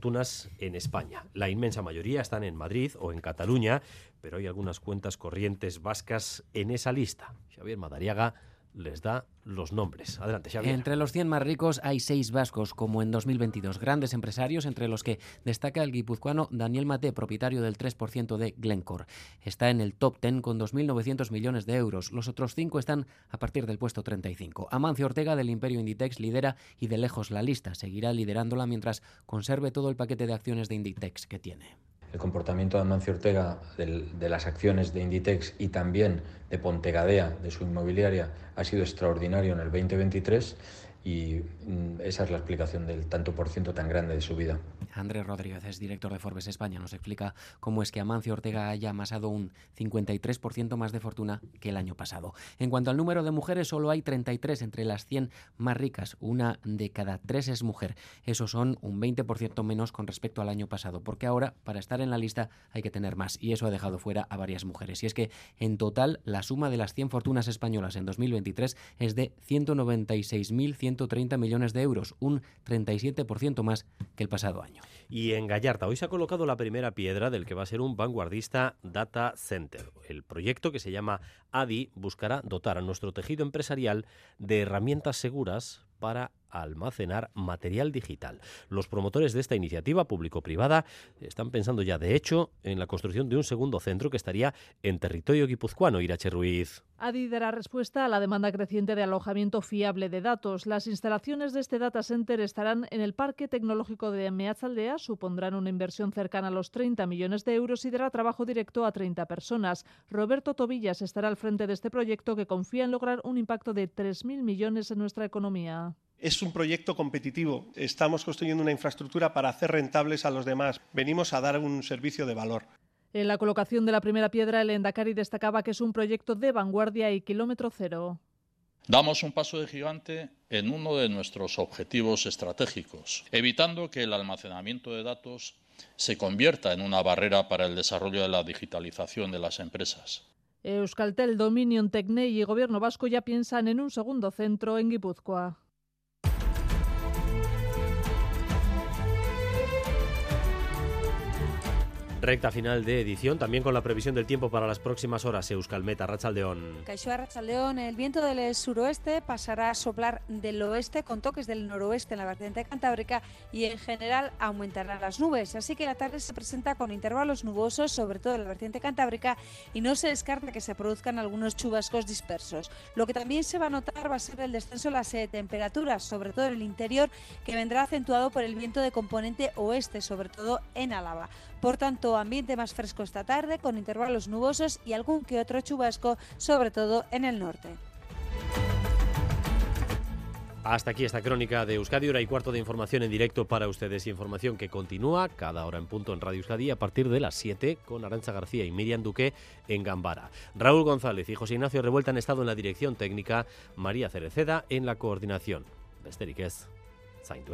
en España. La inmensa mayoría están en Madrid o en Cataluña, pero hay algunas cuentas corrientes vascas en esa lista. Xavier Madariaga les da los nombres. Adelante, Xavier. Entre los 100 más ricos hay seis vascos, como en 2022. Grandes empresarios, entre los que destaca el guipuzcoano Daniel Mate, propietario del 3% de Glencore. Está en el top 10 con 2.900 millones de euros. Los otros cinco están a partir del puesto 35. Amancio Ortega del Imperio Inditex lidera y de lejos la lista. Seguirá liderándola mientras conserve todo el paquete de acciones de Inditex que tiene el comportamiento de Amancio Ortega de las acciones de Inditex y también de Pontegadea, de su inmobiliaria, ha sido extraordinario en el 2023 y mm, esa es la explicación del tanto por ciento tan grande de su vida. Andrés Rodríguez es director de Forbes España. Nos explica cómo es que Amancio Ortega haya amasado un 53% más de fortuna que el año pasado. En cuanto al número de mujeres, solo hay 33 entre las 100 más ricas. Una de cada tres es mujer. Eso son un 20% menos con respecto al año pasado, porque ahora para estar en la lista hay que tener más y eso ha dejado fuera a varias mujeres. Y es que en total la suma de las 100 fortunas españolas en 2023 es de 196.130 millones de euros, un 37% más que el pasado año. Y en Gallarta, hoy se ha colocado la primera piedra del que va a ser un vanguardista data center. El proyecto que se llama ADI buscará dotar a nuestro tejido empresarial de herramientas seguras para almacenar material digital. Los promotores de esta iniciativa público-privada están pensando ya, de hecho, en la construcción de un segundo centro que estaría en territorio guipuzcoano, Irache Ruiz. ADI dará respuesta a la demanda creciente de alojamiento fiable de datos. Las instalaciones de este data center estarán en el Parque Tecnológico de Meatzaldea, supondrán una inversión cercana a los 30 millones de euros y dará trabajo directo a 30 personas. Roberto Tobillas estará al frente de este proyecto que confía en lograr un impacto de 3.000 millones en nuestra economía. Es un proyecto competitivo. Estamos construyendo una infraestructura para hacer rentables a los demás. Venimos a dar un servicio de valor. En la colocación de la primera piedra, el Endacari destacaba que es un proyecto de vanguardia y kilómetro cero. Damos un paso de gigante en uno de nuestros objetivos estratégicos, evitando que el almacenamiento de datos se convierta en una barrera para el desarrollo de la digitalización de las empresas. Euskaltel, Dominion, Tecnei y Gobierno Vasco ya piensan en un segundo centro en Guipúzcoa. Recta final de edición, también con la previsión del tiempo para las próximas horas. Euskalmeta, Rachaldeón. Caixoa Rachaldeón, el viento del suroeste pasará a soplar del oeste con toques del noroeste en la vertiente cantábrica y en general aumentarán las nubes. Así que la tarde se presenta con intervalos nubosos, sobre todo en la vertiente cantábrica, y no se descarta que se produzcan algunos chubascos dispersos. Lo que también se va a notar va a ser el descenso de las eh, temperaturas, sobre todo en el interior, que vendrá acentuado por el viento de componente oeste, sobre todo en Álava. Por tanto, ambiente más fresco esta tarde, con intervalos nubosos y algún que otro chubasco, sobre todo en el norte. Hasta aquí esta crónica de Euskadi, hora y cuarto de información en directo para ustedes. Información que continúa cada hora en punto en Radio Euskadi a partir de las 7 con Arancha García y Miriam Duque en Gambara. Raúl González y José Ignacio Revuelta han estado en la dirección técnica, María Cereceda en la coordinación. Besterik ez, zaindu.